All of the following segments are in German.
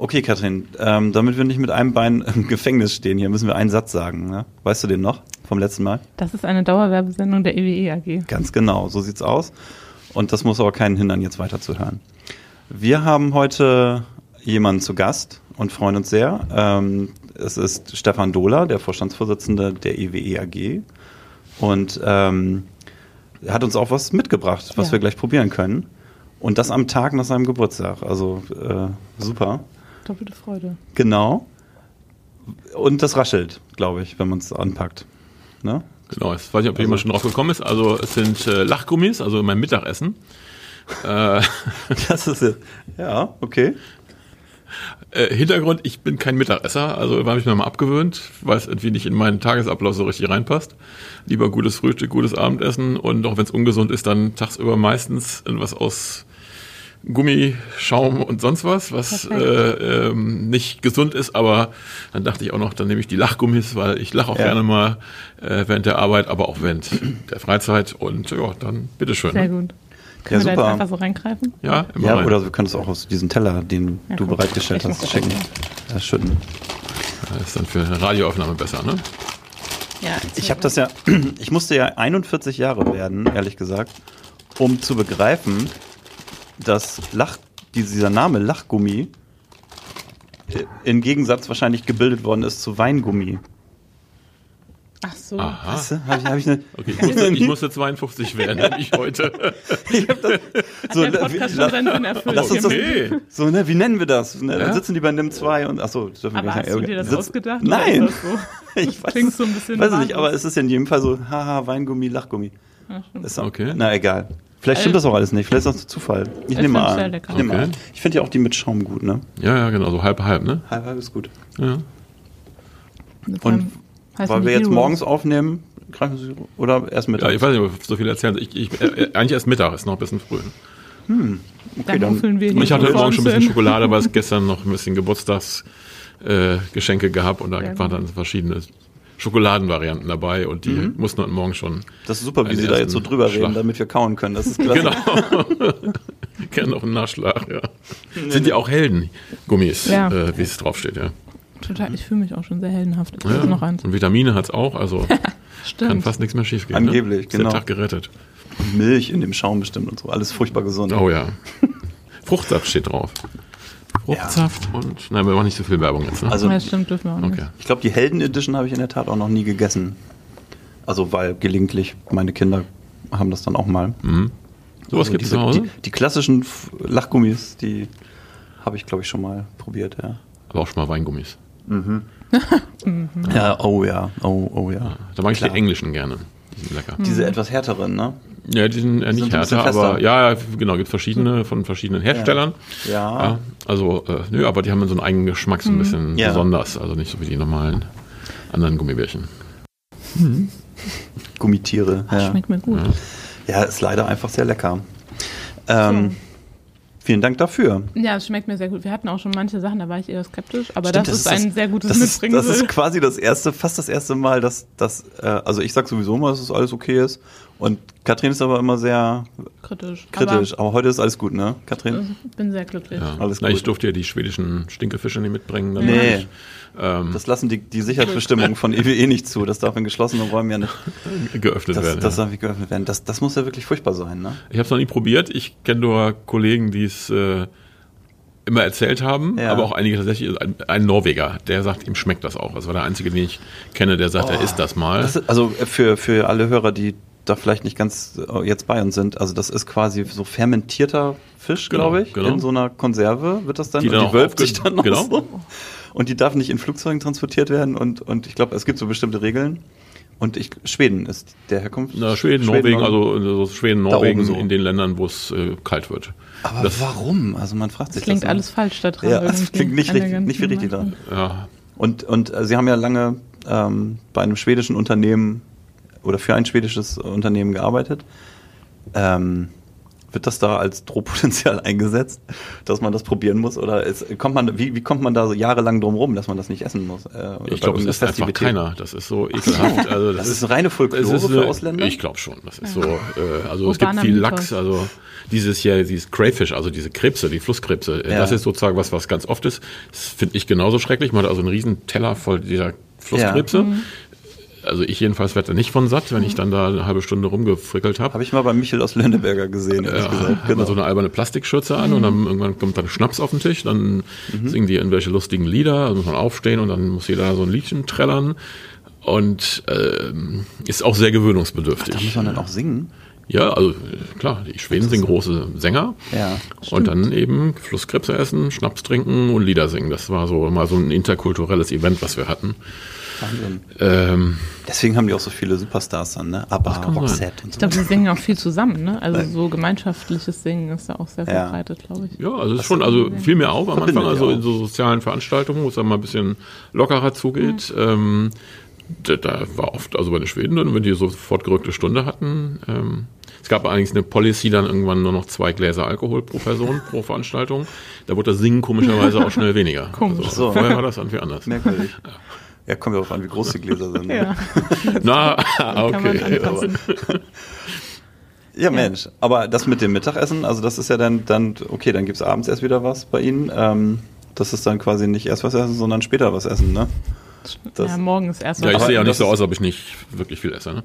Okay, Katrin, ähm, damit wir nicht mit einem Bein im Gefängnis stehen, hier müssen wir einen Satz sagen. Ne? Weißt du den noch vom letzten Mal? Das ist eine Dauerwerbesendung der EWE AG. Ganz genau, so sieht's aus. Und das muss aber keinen hindern, jetzt weiterzuhören. Wir haben heute jemanden zu Gast und freuen uns sehr. Ähm, es ist Stefan Dohler, der Vorstandsvorsitzende der EWE AG. Und ähm, er hat uns auch was mitgebracht, was Ja. wir gleich probieren können. Und das am Tag nach seinem Geburtstag. Also äh, super. Doppelte Freude. Genau. Und das raschelt, glaube ich, wenn man es anpackt. Ne? Genau, ich weiß nicht, ob jemand schon drauf gekommen ist. Also es sind äh, Lachgummis, also mein Mittagessen. Äh, Das ist ja, ja okay. äh, Hintergrund, ich bin kein Mittagesser, also habe ich mir mal abgewöhnt, weil es irgendwie nicht in meinen Tagesablauf so richtig reinpasst. Lieber gutes Frühstück, gutes Abendessen und auch wenn es ungesund ist, dann tagsüber meistens irgendwas aus Gummi, Schaum und sonst was, was äh, ähm, nicht gesund ist, aber dann dachte ich auch noch, dann nehme ich die Lachgummis, weil ich lache auch Ja. gerne mal äh, während der Arbeit, aber auch während der Freizeit und ja, dann bitteschön. Sehr ne? gut. Können Ja, wir da super. jetzt einfach so reingreifen? Ja, immer Ja, rein. oder wir können es auch aus diesem Teller, den Ja, du guck. bereitgestellt hast, schicken. das Äh, schütten. Das ist dann für eine Radioaufnahme besser, ne? Ja. Ich habe das ja, ich musste ja 41 Jahre werden, ehrlich gesagt, um zu begreifen, dass Lach, dieser Name Lachgummi äh, im Gegensatz wahrscheinlich gebildet worden ist zu Weingummi. Ach so. Aha. Weißt du? Hab ich, hab ich eine, Okay, ich musste, ich musste 52 werden, nicht heute. ich hab das, so, Der ne, Podcast schon seinen erfüllt. Lass uns das, Okay. so, ne, wie nennen wir das? Ne, Ja? Dann sitzen die bei NIM 2 und, achso, das dürfen wir Aber gar hast nicht du dir das Sitz- ausgedacht? Nein. so? Ich weiß, Klingt so ein bisschen weiß ich nicht, aber es ist in jedem Fall so, haha, Weingummi, Lachgummi. Stimmt. Ist auch, Okay. Na, egal. Vielleicht stimmt Äh, das auch alles nicht, vielleicht ist das Zufall. Ich, Ich nehme mal an. Ich, Okay. an. ich finde ja auch die mit Schaum gut, ne? Ja, ja, genau, so halb halb, ne? Halb, halb ist gut. Ja. Und Weil wir jetzt morgens aufnehmen, greifen Sie, oder erst mit? ja, ich weiß nicht, ob ich so viel erzählen. Ich, ich, äh, eigentlich erst Mittag, ist noch ein bisschen früh. Dann dann- muffeln wir ich hatte heute Morgen schon ein bisschen Schokolade, weil es gestern noch ein bisschen Geburtstagsgeschenke äh, gehabt und da waren dann verschiedene Schokoladenvarianten dabei und die mussten heute Morgen schon. Das ist super, wie Sie da jetzt so drüber Schlag. reden, damit wir kauen können. Das ist klasse. Genau. Gerne noch einen Nachschlag, ja. Sind ja auch Heldengummis, Ja. äh, wie es draufsteht, ja. Total, ich fühle mich auch schon sehr heldenhaft. Ich ja. noch eins. Und Vitamine hat's auch, also kann fast nichts mehr schief gehen. Angeblich, ne? Ist genau. Der Tag gerettet. Milch in dem Schaum bestimmt und so. Alles furchtbar gesund. Oh ja. Fruchtsaft steht drauf. Fruchtsaft und. Nein, wir machen nicht so viel Werbung jetzt, ne? Also, ja, stimmt, dürfen wir auch nicht. okay. ich glaube, die Helden Edition habe ich in der Tat auch noch nie gegessen. Also, weil gelegentlich meine Kinder haben das dann auch mal. Mhm. Sowas Also gibt es zu Hause? Die, die klassischen Lachgummis, die habe ich, glaube ich, schon mal probiert, ja. Aber auch schon mal Weingummis. Ja, oh ja, oh, oh ja. Da mag ich Klar. die englischen gerne. Die sind lecker. Diese etwas härteren, ne? Ja, die sind nicht Sind bisschen härter, aber ja, ja, genau, gibt verschiedene von verschiedenen Herstellern. Ja. Ja, also, äh, nö, aber die haben so einen eigenen Geschmack, so ein bisschen Ja. besonders. Also nicht so wie die normalen anderen Gummibärchen. Gummitiere. Ach, Ja. Schmeckt mir gut. ja, ist leider einfach sehr lecker. Ähm, Vielen Dank dafür. Ja, es schmeckt mir sehr gut. Wir hatten auch schon manche Sachen, da war ich eher skeptisch, aber Stimmt, das, ist ein sehr gutes das ist, das ist quasi das erste, fast das erste Mal, dass, dass äh, also ich sag sowieso mal, dass es alles okay ist. Und Katrin ist aber immer sehr kritisch. kritisch. Aber, heute ist alles gut, ne, Aber Katrin? ich bin sehr glücklich. Ja. Alles Na, ich gut. durfte ja die schwedischen Stinkefische nicht mitbringen. Dann Nee. ich, ähm, Das lassen die, die Sicherheitsbestimmungen von EWE nicht zu. Das darf in geschlossenen Räumen ja nicht. geöffnet Das, werden. das ja. darf nicht geöffnet werden. Das, das muss ja wirklich furchtbar sein, ne? Ich habe es noch nie probiert. Ich kenne nur Kollegen, die es äh, immer erzählt haben, Ja. aber auch einige tatsächlich. Ein, ein Norweger, der sagt, ihm schmeckt das auch. Das war der einzige, den ich kenne, der sagt, er isst das mal. Das ist, also für, für alle Hörer, die da vielleicht nicht ganz äh, jetzt bei uns sind, also das ist quasi so fermentierter Fisch, Genau, glaube ich, genau. in so einer Konserve wird das dann Die und dann die auch wölbt sich dann noch genau. so. Und die darf nicht in Flugzeugen transportiert werden und, und ich glaube, es gibt so bestimmte Regeln. Und ich, Schweden ist der Herkunft. Na, Schweden, Norwegen, also also Schweden, Da Norwegen so. in den Ländern, wo es äh, kalt wird. Aber das- warum? Also man fragt sich Das klingt das. alles falsch da dran. Ja, das klingt nicht richtig, nicht wie richtig dran. Ja, Und, und äh, Sie haben ja lange ähm, bei einem schwedischen Unternehmen oder für ein schwedisches Unternehmen gearbeitet. Ähm, Wird das da als Drohpotenzial eingesetzt, dass man das probieren muss? Oder ist, kommt man, wie, wie kommt man da so jahrelang drum rum, dass man das nicht essen muss? Äh, ich glaube, es ist einfach keiner. Das ist so ekelhaft. Also das, das ist eine reine Folklore ist für Ausländer? Ich glaube schon. Das ist so, äh, also es gibt viel Lachs, also dieses hier, dieses Crayfish, also diese Krebse, die Flusskrebse, ja. das ist sozusagen was, was ganz oft ist. Das finde ich genauso schrecklich. Man hat also einen riesen Teller voll dieser Flusskrebse. Ja. Mhm also ich jedenfalls werde da nicht von satt, wenn ich dann da eine halbe Stunde rumgefrickelt habe. Habe ich mal bei Michel aus Lönneberger gesehen, ehrlich ja, gesagt. Genau. so eine alberne Plastikschürze an mhm. und dann irgendwann kommt dann Schnaps auf den Tisch, dann mhm. singen die irgendwelche lustigen Lieder, also muss man aufstehen und dann muss jeder so ein Liedchen trällern und äh, ist auch sehr gewöhnungsbedürftig. Ach, da muss man dann auch singen? Ja, also klar, die Schweden sind große Sänger. Ja. Und dann eben Flusskrebse essen, Schnaps trinken und Lieder singen. Das war so mal so ein interkulturelles Event, was wir hatten. Wahnsinn. Ähm, Deswegen haben die auch so viele Superstars dann, ne? Aber Roxette und so. Ich glaube, sie singen auch viel zusammen, ne? Also so gemeinschaftliches Singen ist ja auch sehr verbreitet, glaube ich. Ja, also es ist schon, also viel mehr auf am Anfang, also in so sozialen Veranstaltungen, wo es dann mal ein bisschen lockerer zugeht. Mhm. Ähm, da, da, war oft, also bei den Schweden dann, wenn die sofort gerückte Stunde hatten. Ähm, es gab allerdings eine Policy, dann irgendwann nur noch zwei Gläser Alkohol pro Person, pro Veranstaltung. Da wurde das Singen komischerweise auch schnell weniger. Komisch. Also, so. Vorher war das irgendwie anders. Merkwürdig. Ja. Ja, kommt ja auch an, wie groß die Gläser sind. Ne? Ja. Na, okay. Ja, Mensch. Aber das mit dem Mittagessen, also das ist ja dann, dann okay, dann gibt es abends erst wieder was bei Ihnen. Ähm, das ist dann quasi nicht erst was essen, sondern später was essen, ne? Das, ja, morgens erst was Ja, ich sehe ja nicht so aus, als ob ich nicht wirklich viel esse, ne?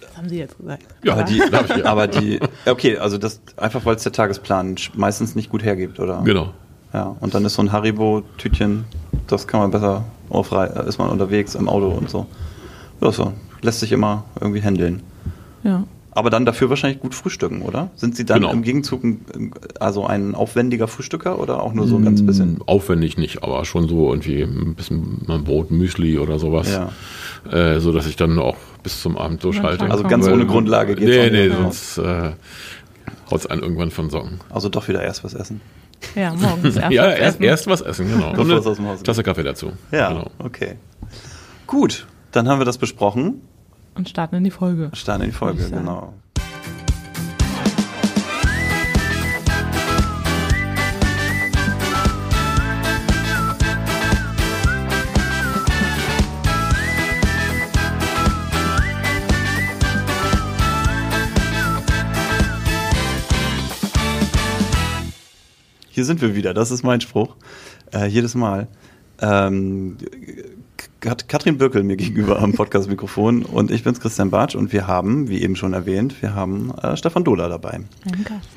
Das haben Sie jetzt gesagt. Ja, aber die, aber die, okay, also das einfach, weil es der Tagesplan meistens nicht gut hergibt, oder? Genau. Ja, und dann ist so ein Haribo-Tütchen, das kann man besser aufrei ist man unterwegs im Auto und so. Ja, so. Lässt sich immer irgendwie handeln. Ja. Aber dann dafür wahrscheinlich gut frühstücken, oder? Sind Sie dann genau. im Gegenzug ein, also ein aufwendiger Frühstücker oder auch nur so ein ganz bisschen? Aufwendig nicht, aber schon so irgendwie ein bisschen Brot, Müsli oder sowas. Ja. Äh, so dass ich dann auch bis zum Abend so schalte. Also ganz ohne Grundlage geht es Nee, nee, sonst äh, haut es einen irgendwann von Socken. Also doch wieder erst was essen. Ja, morgens erst ja, was erst, essen. erst was essen, genau. Und eine aus dem Haus Tasse Kaffee dazu. Ja, genau. okay. Gut, dann haben wir das besprochen. Und starten in die Folge. Starten in die Folge, genau. Hier sind wir wieder, das ist mein Spruch. Äh, jedes Mal. Ähm, hat Katrin Böckel mir gegenüber am Podcast-Mikrofon und ich bin's Christian Bartsch und wir haben, wie eben schon erwähnt, wir haben äh, Stefan Dohler dabei.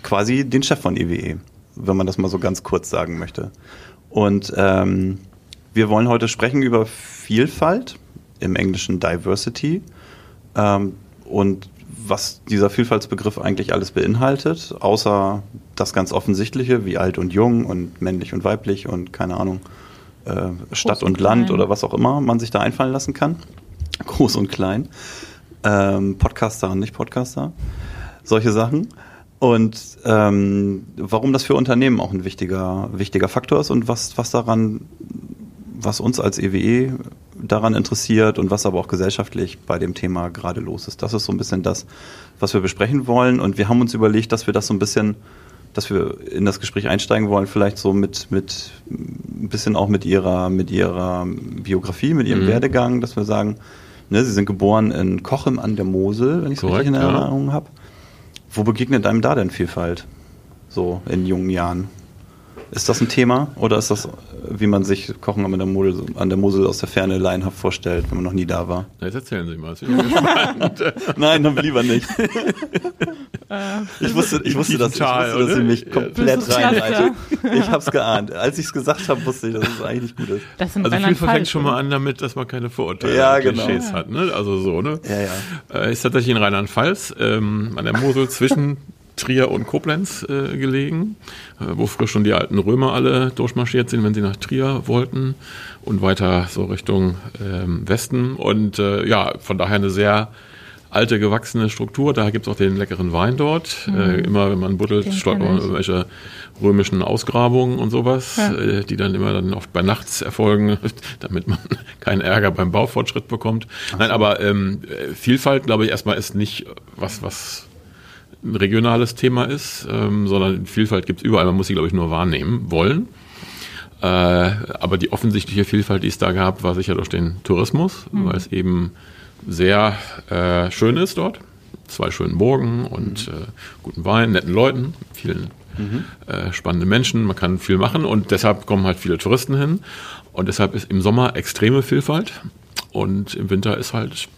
Quasi den Chef von EWE, e, wenn man das mal so ganz kurz sagen möchte. Und ähm, wir wollen heute sprechen über Vielfalt, im Englischen Diversity, ähm, und was dieser Vielfaltsbegriff eigentlich alles beinhaltet, außer das ganz Offensichtliche, wie alt und jung und männlich und weiblich und keine Ahnung, äh, Stadt und, und Land oder was auch immer man sich da einfallen lassen kann. Groß und klein. Ähm, Podcaster und Nicht-Podcaster. Solche Sachen. Und ähm, warum das für Unternehmen auch ein wichtiger, wichtiger Faktor ist und was, was daran, was uns als EWE e daran interessiert und was aber auch gesellschaftlich bei dem Thema gerade los ist. Das ist so ein bisschen das, was wir besprechen wollen. Und wir haben uns überlegt, dass wir das so ein bisschen dass wir in das Gespräch einsteigen wollen, vielleicht so mit, mit ein bisschen auch mit ihrer, mit ihrer Biografie, mit ihrem mhm. Werdegang, dass wir sagen, ne, sie sind geboren in Kochem an der Mosel, wenn ich es richtig in Erinnerung ja. habe. Wo begegnet einem da denn Vielfalt? So in jungen Jahren? Ist das ein Thema oder ist das, wie man sich Kochen an der, Mosel, an der Mosel aus der Ferne laienhaft vorstellt, wenn man noch nie da war? jetzt erzählen Sie mal. Nein, dann lieber nicht. ich wusste, ich wusste, dass, ich wusste, dass Sie mich komplett ja. reinreitet. Ich habe es geahnt. Als ich es gesagt habe, wusste ich, dass es eigentlich nicht gut ist. Das also viel fängt schon mal an damit, dass man keine Vorurteile ja, genau. Klischees hat. Ne? Also so, ne? Ja, ja. Äh, ist tatsächlich in Rheinland-Pfalz, ähm, an der Mosel zwischen Trier und Koblenz äh, gelegen, äh, wo früher schon die alten Römer alle durchmarschiert sind, wenn sie nach Trier wollten und weiter so Richtung ähm, Westen. Und äh, ja, von daher eine sehr alte gewachsene Struktur. Da gibt es auch den leckeren Wein dort. Mhm. Äh, immer wenn man buddelt, stolpert man irgendwelche römischen Ausgrabungen und sowas, ja. äh, die dann immer dann oft bei nachts erfolgen, damit man keinen Ärger beim Baufortschritt bekommt. Ach Nein, aber ähm, Vielfalt, glaube ich, erstmal ist nicht was, was ein regionales Thema ist, ähm, sondern Vielfalt gibt es überall. Man muss sie, glaube ich, nur wahrnehmen wollen. Äh, aber die offensichtliche Vielfalt, die es da gab, war sicher durch den Tourismus, mhm. weil es eben sehr äh, schön ist dort. Zwei schönen Burgen und mhm. äh, guten Wein, netten Leuten, vielen mhm. äh, spannenden Menschen. Man kann viel machen und deshalb kommen halt viele Touristen hin. Und deshalb ist im Sommer extreme Vielfalt und im Winter ist halt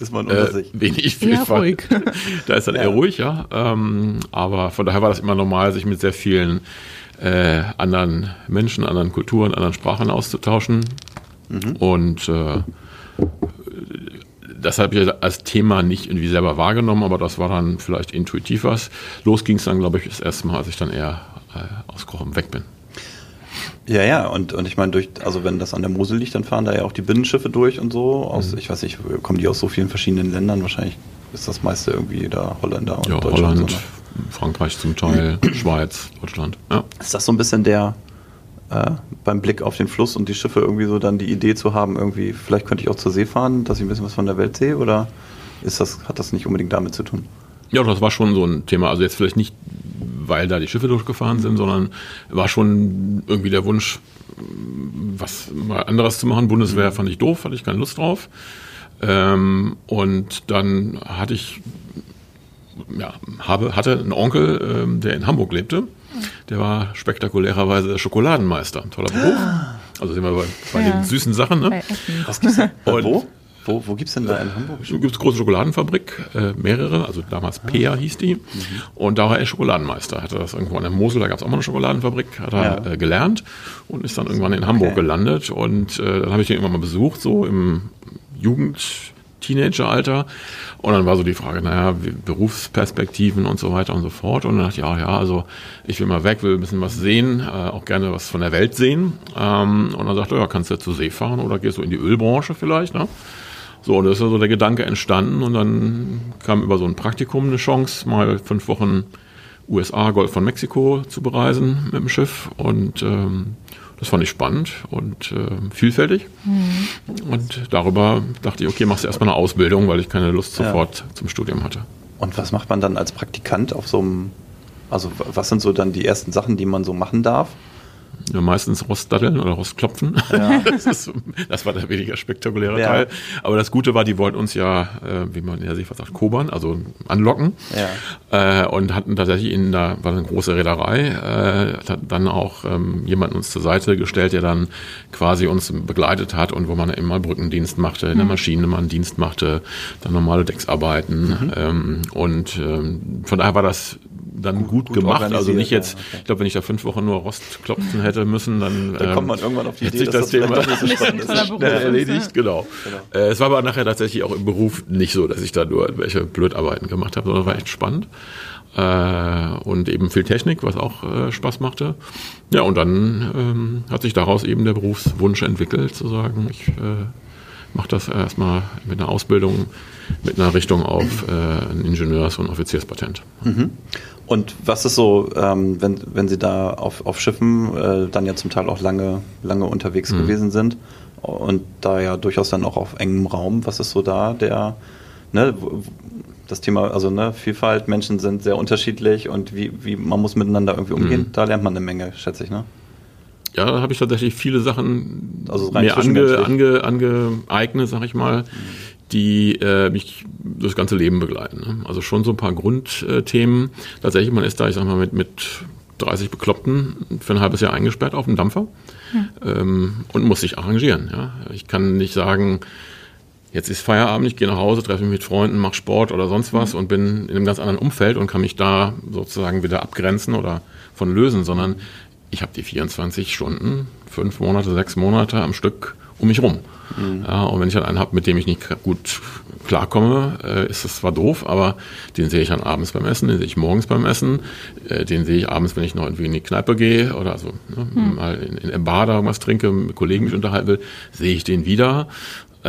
ist man unter äh, sich. Wenig Vielfalt. Ja, da ist dann ja. eher ruhig, ja. Ähm, aber von daher war das immer normal, sich mit sehr vielen äh, anderen Menschen, anderen Kulturen, anderen Sprachen auszutauschen. Mhm. Und äh, das habe ich als Thema nicht irgendwie selber wahrgenommen, aber das war dann vielleicht intuitiv was. Los ging es dann, glaube ich, das erste Mal, als ich dann eher äh, aus Kochen weg bin. Ja, ja, und, und ich meine, durch, also wenn das an der Mosel liegt, dann fahren da ja auch die Binnenschiffe durch und so. Aus, mhm. ich weiß nicht, kommen die aus so vielen verschiedenen Ländern? Wahrscheinlich ist das meiste irgendwie da Holländer und ja, Deutschland. Holland, so, ne? Frankreich zum Teil, Schweiz, Deutschland. Ja. Ist das so ein bisschen der äh, beim Blick auf den Fluss und die Schiffe irgendwie so dann die Idee zu haben, irgendwie, vielleicht könnte ich auch zur See fahren, dass ich ein bisschen was von der Welt sehe? Oder ist das, hat das nicht unbedingt damit zu tun? Ja, das war schon so ein Thema. Also jetzt vielleicht nicht, weil da die Schiffe durchgefahren sind, sondern war schon irgendwie der Wunsch, was mal anderes zu machen. Bundeswehr fand ich doof, hatte ich keine Lust drauf. Ähm, und dann hatte ich, ja, habe, hatte einen Onkel, ähm, der in Hamburg lebte. Der war spektakulärerweise der Schokoladenmeister. Toller Beruf. Also sind wir bei, bei ja. den süßen Sachen. Ne? Was gibt's denn? Und wo? Wo, wo gibt es denn da in Hamburg? Es gibt eine große Schokoladenfabrik, äh, mehrere, also damals ah. Pea hieß die. Mhm. Und da war er Schokoladenmeister. Hatte das irgendwo an der Mosel, da gab es auch mal eine Schokoladenfabrik, hat er ja. äh, gelernt und ist dann irgendwann in Hamburg okay. gelandet. Und äh, dann habe ich den irgendwann mal besucht, so im Jugend, Teenageralter. Und dann war so die Frage, naja, Berufsperspektiven und so weiter und so fort. Und dann dachte ich, ja, ja, also ich will mal weg, will ein bisschen was sehen, äh, auch gerne was von der Welt sehen. Ähm, und dann sagte er, ja, kannst du zur See fahren oder gehst du in die Ölbranche vielleicht, ne? So, und da ist so der Gedanke entstanden und dann kam über so ein Praktikum eine Chance, mal fünf Wochen USA, Golf von Mexiko zu bereisen mit dem Schiff und ähm, das fand ich spannend und äh, vielfältig. Mhm. Und darüber dachte ich, okay, machst du erstmal eine Ausbildung, weil ich keine Lust sofort ja. zum Studium hatte. Und was macht man dann als Praktikant auf so einem, also was sind so dann die ersten Sachen, die man so machen darf? Ja, meistens Rostdatteln oder Rostklopfen. Ja. Das, ist, das, war der weniger spektakuläre ja. Teil. Aber das Gute war, die wollten uns ja, äh, wie man in der Seefahrt sagt, kobern, also anlocken. Ja. Äh, und hatten tatsächlich in da war eine große Reederei, äh, hat dann auch ähm, jemanden uns zur Seite gestellt, der dann quasi uns begleitet hat und wo man immer Brückendienst machte, in der mhm. Maschine man Dienst machte, dann normale Decksarbeiten. Mhm. Ähm, und ähm, von daher war das dann gut, gut gemacht. Also nicht jetzt, ja, okay. ich glaube, wenn ich da fünf Wochen nur Rost klopfen hätte müssen, dann, dann kommt man ähm, irgendwann auf die Idee, dass das, Thema doch nicht so spannend ist. Erledigt, genau. genau. Äh, es war aber nachher tatsächlich auch im Beruf nicht so, dass ich da nur welche Blödarbeiten gemacht habe, sondern war echt spannend. Äh, und eben viel Technik, was auch äh, Spaß machte. Ja, und dann ähm, hat sich daraus eben der Berufswunsch entwickelt, zu sagen, ich äh, mache das erstmal mit einer Ausbildung, mit einer Richtung auf äh, ein Ingenieurs- und Offizierspatent. Mhm. Und was ist so, ähm, wenn, wenn Sie da auf, auf Schiffen äh, dann ja zum Teil auch lange, lange unterwegs mhm. gewesen sind und da ja durchaus dann auch auf engem Raum, was ist so da der, ne, das Thema, also ne, Vielfalt, Menschen sind sehr unterschiedlich und wie, wie man muss miteinander irgendwie umgehen, mhm. da lernt man eine Menge, schätze ich, ne? Ja, da habe ich tatsächlich viele Sachen also mir ange, ange, angeeignet, sag ich mal. Mhm die äh, mich das ganze Leben begleiten. Ne? Also schon so ein paar Grundthemen. Tatsächlich, man ist da, ich sag mal, mit, mit 30 Bekloppten für ein halbes Jahr eingesperrt auf dem Dampfer ja. ähm, und muss sich arrangieren. Ja? Ich kann nicht sagen, jetzt ist Feierabend, ich gehe nach Hause, treffe mich mit Freunden, mache Sport oder sonst was mhm. und bin in einem ganz anderen Umfeld und kann mich da sozusagen wieder abgrenzen oder von lösen, sondern ich habe die 24 Stunden, fünf Monate, sechs Monate am Stück um mich rum. Mhm. Ja, und wenn ich dann einen habe, mit dem ich nicht gut klarkomme, äh, ist das zwar doof, aber den sehe ich dann abends beim Essen, den sehe ich morgens beim Essen, äh, den sehe ich abends, wenn ich noch irgendwie in die Kneipe gehe oder so ne, mhm. mal in, in Bar da irgendwas trinke, mit Kollegen mich unterhalten will, sehe ich den wieder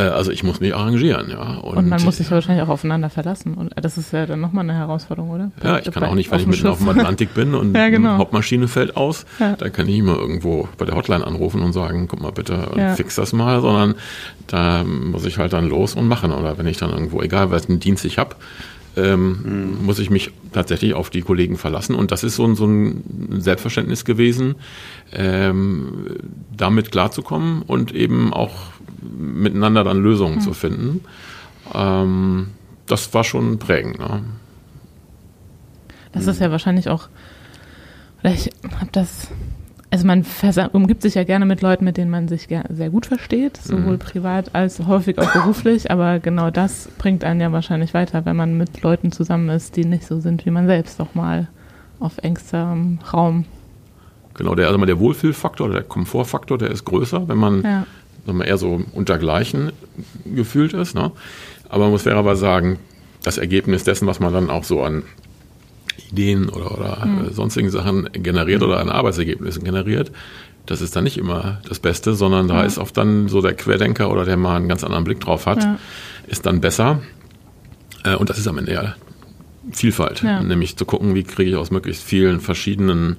also ich muss mich arrangieren, ja. Und, und man muss sich ja wahrscheinlich auch aufeinander verlassen. Und das ist ja dann nochmal eine Herausforderung, oder? Ja, ich kann auch nicht, wenn ich mitten auf dem Atlantik bin und ja, genau. eine Hauptmaschine fällt aus, ja. dann kann ich immer irgendwo bei der Hotline anrufen und sagen, guck mal bitte, ja. fix das mal, sondern da muss ich halt dann los und machen. Oder wenn ich dann irgendwo, egal welchen Dienst ich habe, ähm, mhm. muss ich mich tatsächlich auf die Kollegen verlassen. Und das ist so ein, so ein Selbstverständnis gewesen, ähm, damit klarzukommen und eben auch miteinander dann Lösungen mhm. zu finden. Ähm, das war schon prägend. Ne? Das ist ja wahrscheinlich auch, oder ich habe das also man umgibt sich ja gerne mit Leuten, mit denen man sich sehr gut versteht, sowohl mhm. privat als häufig auch beruflich, aber genau das bringt einen ja wahrscheinlich weiter, wenn man mit Leuten zusammen ist, die nicht so sind wie man selbst, doch mal auf engstem Raum. Genau, der, also der Wohlfühlfaktor, der Komfortfaktor, der ist größer, wenn man, ja. Wenn man eher so untergleichen gefühlt ist. Ne? Aber man muss fairerweise sagen, das Ergebnis dessen, was man dann auch so an Ideen oder, oder mhm. sonstigen Sachen generiert oder an Arbeitsergebnissen generiert, das ist dann nicht immer das Beste, sondern da ja. ist oft dann so der Querdenker oder der mal einen ganz anderen Blick drauf hat, ja. ist dann besser. Äh, und das ist am Ende ja Vielfalt, ja. nämlich zu gucken, wie kriege ich aus möglichst vielen verschiedenen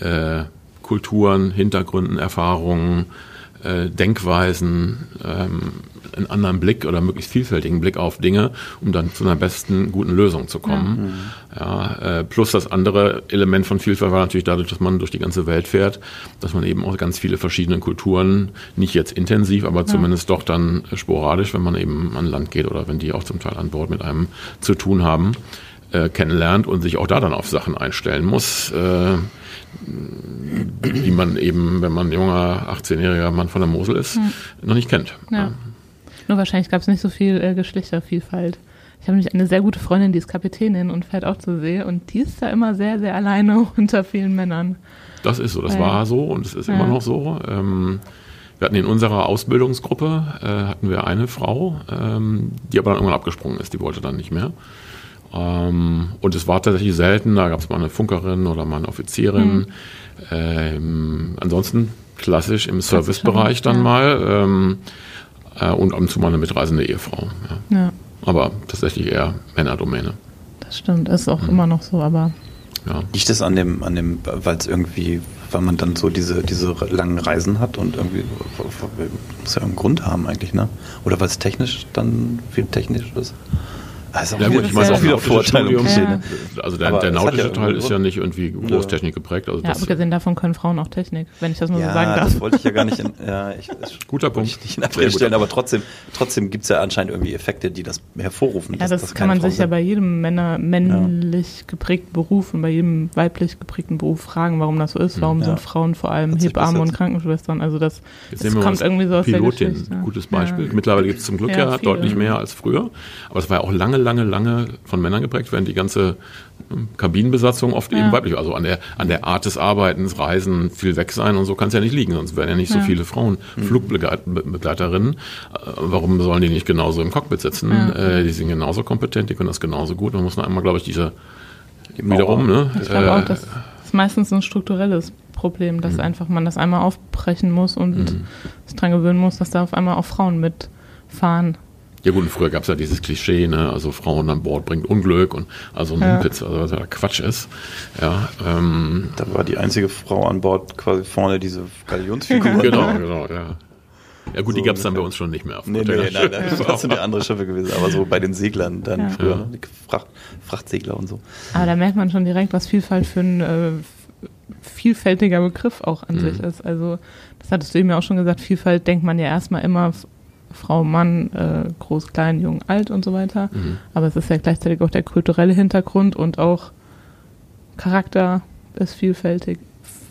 äh, Kulturen, Hintergründen, Erfahrungen, äh, Denkweisen, ähm, einen anderen Blick oder möglichst vielfältigen Blick auf Dinge, um dann zu einer besten, guten Lösung zu kommen. Ja, ja äh, plus das andere Element von Vielfalt war natürlich dadurch, dass man durch die ganze Welt fährt, dass man eben auch ganz viele verschiedene Kulturen, nicht jetzt intensiv, aber ja. zumindest doch dann sporadisch, wenn man eben an Land geht oder wenn die auch zum Teil an Bord mit einem zu tun haben, äh, kennenlernt und sich auch da dann auf Sachen einstellen muss. Äh, die man eben, wenn man junger 18-jähriger Mann von der Mosel ist, hm. noch nicht kennt. Ja. Nur wahrscheinlich gab es nicht so viel äh, Geschlechtervielfalt. Ich habe nämlich eine sehr gute Freundin, die ist Kapitänin und fährt auch zur See und die ist da immer sehr, sehr alleine unter vielen Männern. Das ist so, das Weil, war so und es ist ja. immer noch so. Ähm, wir hatten in unserer Ausbildungsgruppe äh, hatten wir eine Frau, ähm, die aber dann irgendwann abgesprungen ist, die wollte dann nicht mehr. Ähm, und es war tatsächlich selten, da gab es mal eine Funkerin oder mal eine Offizierin. Mhm. Ähm, ansonsten klassisch im Servicebereich dann ja. mal. Ähm, äh, und ab und zu mal eine mitreisende Ehefrau. Ja. ja. Aber tatsächlich eher Männerdomäne. Das stimmt, ist auch mhm. immer noch so, aber. Ja. Liegt es an dem, an dem, weil es irgendwie, weil man dann so diese, diese langen Reisen hat und irgendwie muss ja einen Grund haben eigentlich, ne? Oder weil es technisch dann viel technisch ist? Also ja gut, ich meine auch wieder Vorteile. Ja. Also der, der nautische ja Teil ist ja nicht irgendwie Großtechnik geprägt. Also ja, abgesehen davon können Frauen auch Technik, wenn ich das mal ja, so sagen darf. das wollte ich ja gar nicht in, ja, ich, Guter Punkt. nicht in Abrede stellen, aber trotzdem, trotzdem gibt es ja anscheinend irgendwie Effekte, die das hervorrufen. Ja, das, das kann man Frauen sich sind. ja bei jedem Männer, männlich geprägten Beruf und bei jedem weiblich geprägten Beruf fragen, warum das so ist. Warum sind Frauen vor allem Hebammen und Krankenschwestern? Also das, das kommt irgendwie so aus Pilotin, der Geschichte. Gutes Beispiel. Mittlerweile gibt es zum Glück ja, deutlich mehr als früher. Aber es war ja auch lange, lange, lange von Männern geprägt, während die ganze ähm, Kabinenbesatzung oft ja. eben weiblich, also an der, an der Art des Arbeitens, Reisen viel weg sein und so kann es ja nicht liegen, sonst wären ja nicht ja. so viele Frauen mhm. Flugbegleiterinnen. Äh, warum sollen die nicht genauso im Cockpit sitzen? Ja. Äh, die sind genauso kompetent, die können das genauso gut. Man muss noch einmal, glaube ich, diese die wiederum, ne? Ich glaube auch, äh, das ist meistens ein strukturelles Problem, dass mhm. einfach man das einmal aufbrechen muss und mhm. sich dran gewöhnen muss, dass da auf einmal auch Frauen mitfahren. Ja gut, früher gab es ja dieses Klischee, ne? also Frauen an Bord bringt Unglück und also ein ja. Mumpitz, also was ja Quatsch ist. Ja, ähm, da war die einzige Frau an Bord quasi vorne diese Galionsfigur. genau, genau, ja. Ja gut, so die gab es dann bei uns schon nicht mehr. Nee, nee, nein, nein, das sind ja andere Schiffe gewesen, aber so bei den Seglern dann ja. früher, ne? die Fracht, Frachtsegler und so. Aber da merkt man schon direkt, was Vielfalt für ein äh, vielfältiger Begriff auch an mhm. sich ist. Also das hattest du eben ja auch schon gesagt, Vielfalt denkt man ja erstmal immer Frau, Mann, äh, groß, klein, jung, alt und so weiter. Mhm. Aber es ist ja gleichzeitig auch der kulturelle Hintergrund und auch Charakter ist vielfältig,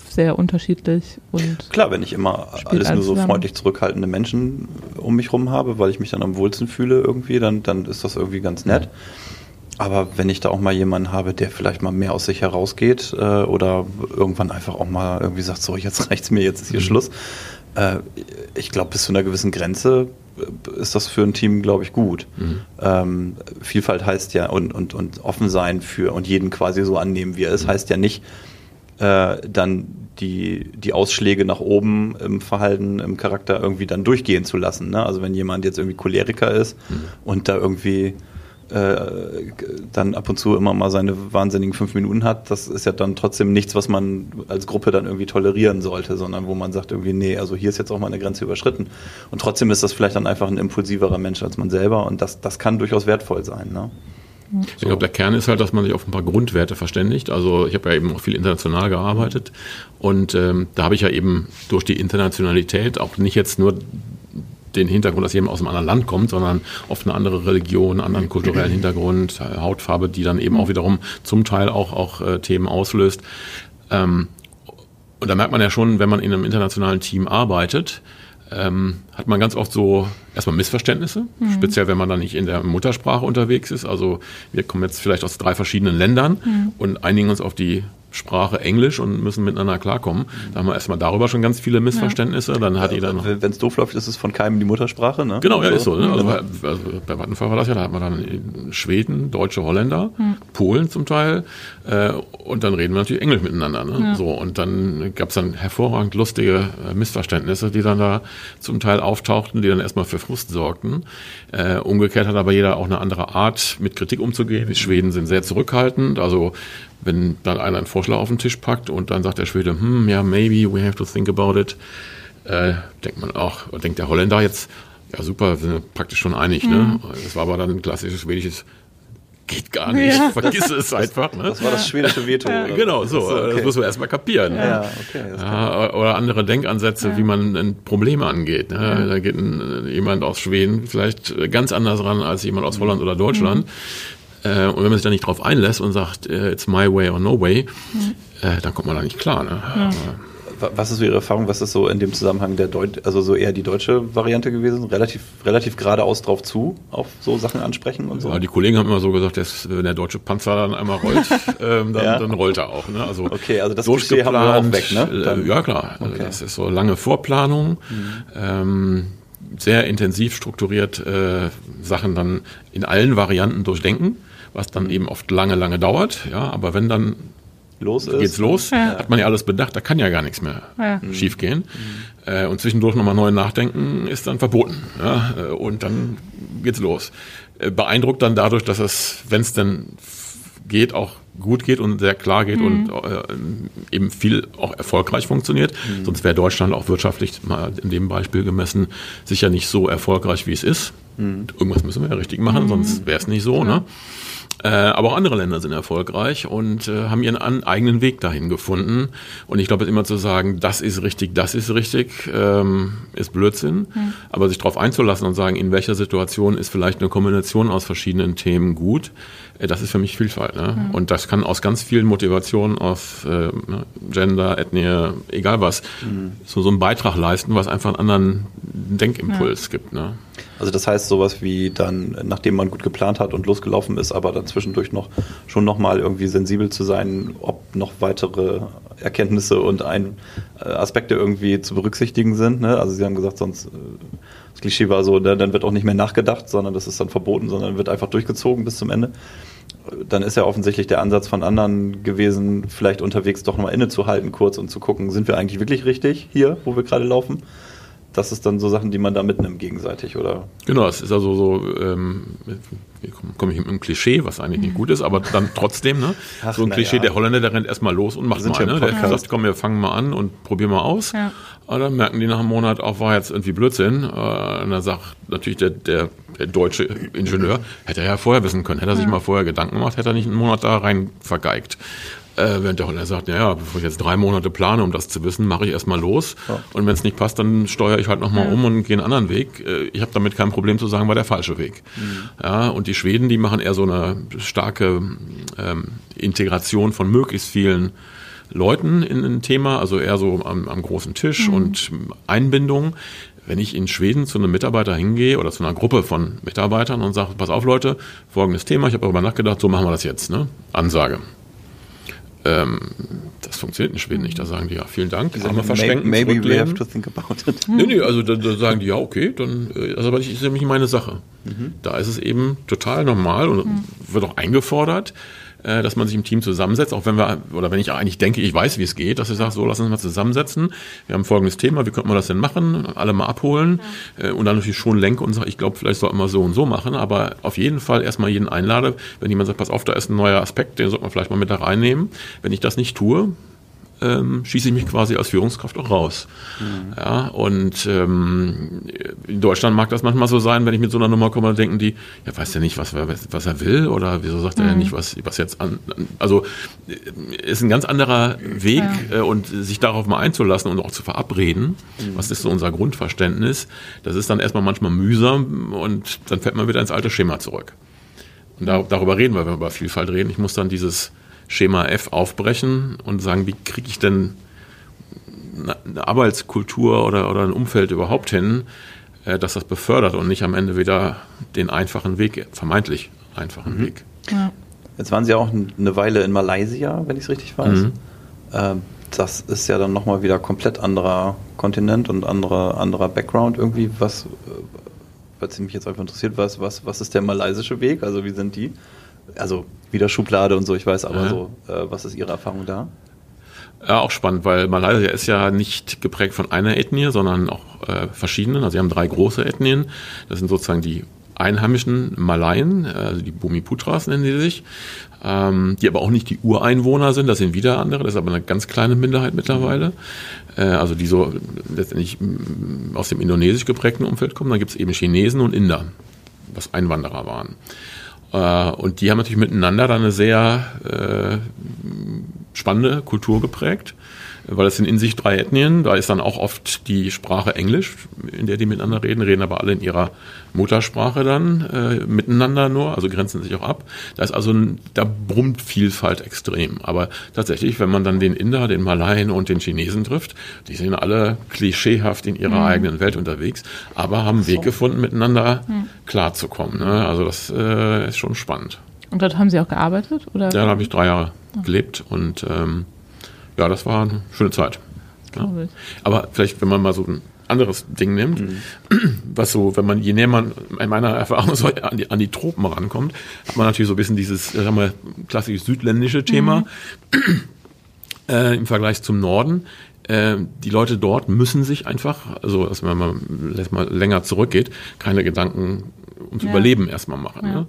sehr unterschiedlich und klar, wenn ich immer alles nur so zusammen. freundlich zurückhaltende Menschen um mich rum habe, weil ich mich dann am wohlsten fühle irgendwie, dann dann ist das irgendwie ganz nett. Aber wenn ich da auch mal jemanden habe, der vielleicht mal mehr aus sich herausgeht äh, oder irgendwann einfach auch mal irgendwie sagt, so jetzt reicht's mir, jetzt ist hier mhm. Schluss. Äh, ich glaube, bis zu einer gewissen Grenze ist das für ein Team, glaube ich, gut. Mhm. Ähm, Vielfalt heißt ja und, und, und offen sein für und jeden quasi so annehmen, wie er ist, mhm. heißt ja nicht, äh, dann die, die Ausschläge nach oben im Verhalten, im Charakter irgendwie dann durchgehen zu lassen. Ne? Also wenn jemand jetzt irgendwie Choleriker ist mhm. und da irgendwie äh, dann ab und zu immer mal seine wahnsinnigen fünf Minuten hat, das ist ja dann trotzdem nichts, was man als Gruppe dann irgendwie tolerieren sollte, sondern wo man sagt irgendwie, nee, also hier ist jetzt auch mal eine Grenze überschritten. Und trotzdem ist das vielleicht dann einfach ein impulsiverer Mensch als man selber und das, das kann durchaus wertvoll sein. Ne? Ich glaube, der Kern ist halt, dass man sich auf ein paar Grundwerte verständigt. Also ich habe ja eben auch viel international gearbeitet und ähm, da habe ich ja eben durch die Internationalität auch nicht jetzt nur den Hintergrund, dass jemand aus einem anderen Land kommt, sondern oft eine andere Religion, einen anderen kulturellen Hintergrund, Hautfarbe, die dann eben auch wiederum zum Teil auch, auch äh, Themen auslöst. Ähm, und da merkt man ja schon, wenn man in einem internationalen Team arbeitet, ähm, hat man ganz oft so erstmal Missverständnisse, mhm. speziell wenn man dann nicht in der Muttersprache unterwegs ist. Also wir kommen jetzt vielleicht aus drei verschiedenen Ländern mhm. und einigen uns auf die Sprache Englisch und müssen miteinander klarkommen. Da haben wir erstmal darüber schon ganz viele Missverständnisse. Ja. Dann hat jeder noch. Wenn es doof läuft, ist es von keinem die Muttersprache, ne? Genau, ja, ist so. Ne? Also, also, bei Vattenfall war das ja, da hat man dann Schweden, Deutsche, Holländer, hm. Polen zum Teil. Äh, und dann reden wir natürlich Englisch miteinander. Ne? Ja. So, und dann gab es dann hervorragend lustige äh, Missverständnisse, die dann da zum Teil auftauchten, die dann erstmal für Frust sorgten. Äh, umgekehrt hat aber jeder auch eine andere Art, mit Kritik umzugehen. Die Schweden sind sehr zurückhaltend. Also wenn dann einer einen Vorschlag auf den Tisch packt und dann sagt der Schwede, hm, ja, maybe we have to think about it, äh, denkt man auch, denkt der Holländer jetzt, ja super, sind wir praktisch schon einig, ne? mhm. ne? Das war aber dann ein klassisches schwedisches geht gar nicht, ja. vergiss es einfach. Ne? Das war das schwedische Veto. Ja, genau, so. Das, okay. das muss man erstmal kapieren. Ja, ne? okay, ja, oder andere Denkansätze, wie man ein Problem angeht. Ne? Da geht ein, jemand aus Schweden vielleicht ganz anders ran als jemand aus Holland oder Deutschland. Mhm. Äh, und wenn man sich da nicht drauf einlässt und sagt, äh, it's my way or no way, mhm. äh, dann kommt man da nicht klar. Ne? Was ist so Ihre Erfahrung? Was ist so in dem Zusammenhang der Deut also so eher die deutsche Variante gewesen? Relativ, relativ geradeaus drauf zu, auf so Sachen ansprechen und so? Ja, die Kollegen haben immer so gesagt, dass, wenn der deutsche Panzer dann einmal rollt, ähm, dann, ja. dann, rollt er auch. Ne? Also okay, also das haben wir auch weg, ne? Äh, ja klar, okay. das ist so lange Vorplanung. Mhm. Ähm, sehr intensiv strukturiert äh, Sachen dann in allen Varianten durchdenken was dann eben oft lange, lange dauert. Ja, aber wenn dann los ist, geht's los, ja. hat man ja alles bedacht, da kann ja gar nichts mehr ja. schiefgehen. Mhm. Äh, und zwischendurch nochmal neu nachdenken ist dann verboten. Ja, äh, und dann geht's los. Äh, beeindruckt dann dadurch, dass es, wenn es denn geht, auch gut geht und sehr klar geht mhm. und äh, eben viel auch erfolgreich funktioniert. Mhm. Sonst wäre Deutschland auch wirtschaftlich mal in dem Beispiel gemessen sicher nicht so erfolgreich, wie es ist. Mhm. Irgendwas müssen wir ja richtig machen, mhm. sonst wäre es nicht so. Ne? Äh, aber auch andere Länder sind erfolgreich und äh, haben ihren an, eigenen Weg dahin gefunden. Und ich glaube, immer zu sagen, das ist richtig, das ist richtig, ähm, ist Blödsinn. Mhm. Aber sich darauf einzulassen und sagen, in welcher Situation ist vielleicht eine Kombination aus verschiedenen Themen gut, das ist für mich Vielfalt. Ne? Mhm. Und das kann aus ganz vielen Motivationen, aus äh, Gender, Ethnie, egal was, mhm. so, so einen Beitrag leisten, was einfach einen anderen Denkimpuls ja. gibt. Ne? Also das heißt sowas wie dann, nachdem man gut geplant hat und losgelaufen ist, aber dann zwischendurch noch schon nochmal irgendwie sensibel zu sein, ob noch weitere Erkenntnisse und ein, äh, Aspekte irgendwie zu berücksichtigen sind. Ne? Also Sie haben gesagt, sonst äh, das Klischee war so, ne, dann wird auch nicht mehr nachgedacht, sondern das ist dann verboten, sondern wird einfach durchgezogen bis zum Ende. Dann ist ja offensichtlich der Ansatz von anderen gewesen, vielleicht unterwegs doch nochmal innezuhalten kurz und zu gucken, sind wir eigentlich wirklich richtig hier, wo wir gerade laufen? Das ist dann so Sachen, die man da mitnimmt gegenseitig, oder? Genau, es ist also so, ähm, komme ich mit einem Klischee, was eigentlich nicht gut ist, aber dann trotzdem, ne? Ach, so ein Klischee, ja. der Holländer, der rennt erstmal los und macht Sind mal, ne? Der sagt, komm, wir fangen mal an und probieren mal aus. Ja. Aber dann merken die nach einem Monat auch, war jetzt irgendwie Blödsinn. Äh, und dann sagt natürlich der, der, der deutsche Ingenieur, hätte er ja vorher wissen können, hätte er sich mal vorher Gedanken gemacht, hätte er nicht einen Monat da rein vergeigt. Äh, während der Holländer sagt, ja, ja, bevor ich jetzt drei Monate plane, um das zu wissen, mache ich erstmal los. Ja. Und wenn es nicht passt, dann steuere ich halt nochmal ja. um und gehe einen anderen Weg. Äh, ich habe damit kein Problem zu sagen, war der falsche Weg. Mhm. Ja, und die Schweden, die machen eher so eine starke ähm, Integration von möglichst vielen Leuten in ein Thema, also eher so am, am großen Tisch mhm. und Einbindung wenn ich in Schweden zu einem Mitarbeiter hingehe oder zu einer Gruppe von Mitarbeitern und sage, pass auf Leute, folgendes Thema, ich habe darüber nachgedacht, so machen wir das jetzt, ne? Ansage. Ähm, das funktioniert in Schweden nicht. Da sagen die ja, vielen Dank. Die sagen, verschränken, maybe we have to think about it. Nee, nee, also da, da sagen die, ja, okay, dann, äh, also aber das ist nämlich meine Sache. Mhm. Da ist es eben total normal und mhm. wird auch eingefordert, äh, dass man sich im Team zusammensetzt, auch wenn wir, oder wenn ich eigentlich denke, ich weiß, wie es geht, dass ich sage, so, lass uns mal zusammensetzen. Wir haben folgendes Thema, wie könnte man das denn machen? Alle mal abholen ja. Äh, und dann natürlich schon lenke und sage, ich glaube, vielleicht sollten wir so und so machen, aber auf jeden Fall erstmal jeden einlade, wenn jemand sagt, pass auf, da ist ein neuer Aspekt, den sollte man vielleicht mal mit da reinnehmen. Wenn ich das nicht tue, ähm, schieße ich mich quasi als Führungskraft auch raus. Mhm. Ja, und ähm, in Deutschland mag das manchmal so sein, wenn ich mit so einer Nummer komme, dann denken die, ja, weiß der nicht, was, was er will oder wieso sagt mhm. er nicht, was, was jetzt an. Also ist ein ganz anderer Weg ja. äh, und sich darauf mal einzulassen und auch zu verabreden, mhm. was ist so unser Grundverständnis, das ist dann erstmal manchmal mühsam und dann fällt man wieder ins alte Schema zurück. Und da, darüber reden wir, wenn wir über Vielfalt reden. Ich muss dann dieses Schema F aufbrechen und sagen, wie kriege ich denn eine Arbeitskultur oder, oder ein Umfeld überhaupt hin, äh, dass das befördert und nicht am Ende wieder den einfachen Weg, vermeintlich einfachen mhm. Weg. Ja. Jetzt waren Sie auch eine Weile in Malaysia, wenn ich es richtig weiß. Mhm. Ähm, das ist ja dann nochmal wieder komplett anderer Kontinent und anderer, anderer Background irgendwie. Was, äh, was mich jetzt einfach interessiert, was, was, was ist der malaysische Weg? Also wie sind die? Also wieder Schublade und so, ich weiß aber ja. so, äh, was ist Ihre Erfahrung da? Ja, auch spannend, weil Malaysia ist ja nicht geprägt von einer Ethnie, sondern auch äh, verschiedenen. Also sie haben drei große Ethnien. Das sind sozusagen die einheimischen Malaien, also die Bumiputras nennen sie sich, ähm, die aber auch nicht die Ureinwohner sind, das sind wieder andere, das ist aber eine ganz kleine Minderheit mittlerweile, äh, also die so letztendlich mm, aus dem indonesisch geprägten Umfeld kommen. Dann gibt es eben Chinesen und Inder, was Einwanderer waren. Äh, und die haben natürlich miteinander dann eine sehr äh, spannende Kultur geprägt, weil es sind in sich drei Ethnien. Da ist dann auch oft die Sprache Englisch, in der die miteinander reden, reden aber alle in ihrer Muttersprache dann äh, miteinander nur, also grenzen sich auch ab. Da ist also ein, da brummt Vielfalt extrem. Aber tatsächlich, wenn man dann den Inder, den Malaien und den Chinesen trifft, die sind alle klischeehaft in ihrer mhm. eigenen Welt unterwegs, aber haben einen Weg gefunden, miteinander mhm. klarzukommen. Ne? Also das äh, ist schon spannend. Und dort haben Sie auch gearbeitet? Oder? Ja, da habe ich drei Jahre. Gelebt und ähm, ja, das war eine schöne Zeit. Ja. Aber vielleicht, wenn man mal so ein anderes Ding nimmt, mhm. was so, wenn man, je näher man in meiner Erfahrung so an die, an die Tropen rankommt, hat man natürlich so ein bisschen dieses, sagen wir, klassisch südländische Thema mhm. äh, im Vergleich zum Norden. Äh, die Leute dort müssen sich einfach, also dass man mal, mal länger zurückgeht, keine Gedanken ums ja. Überleben erstmal machen. Ja. Ne?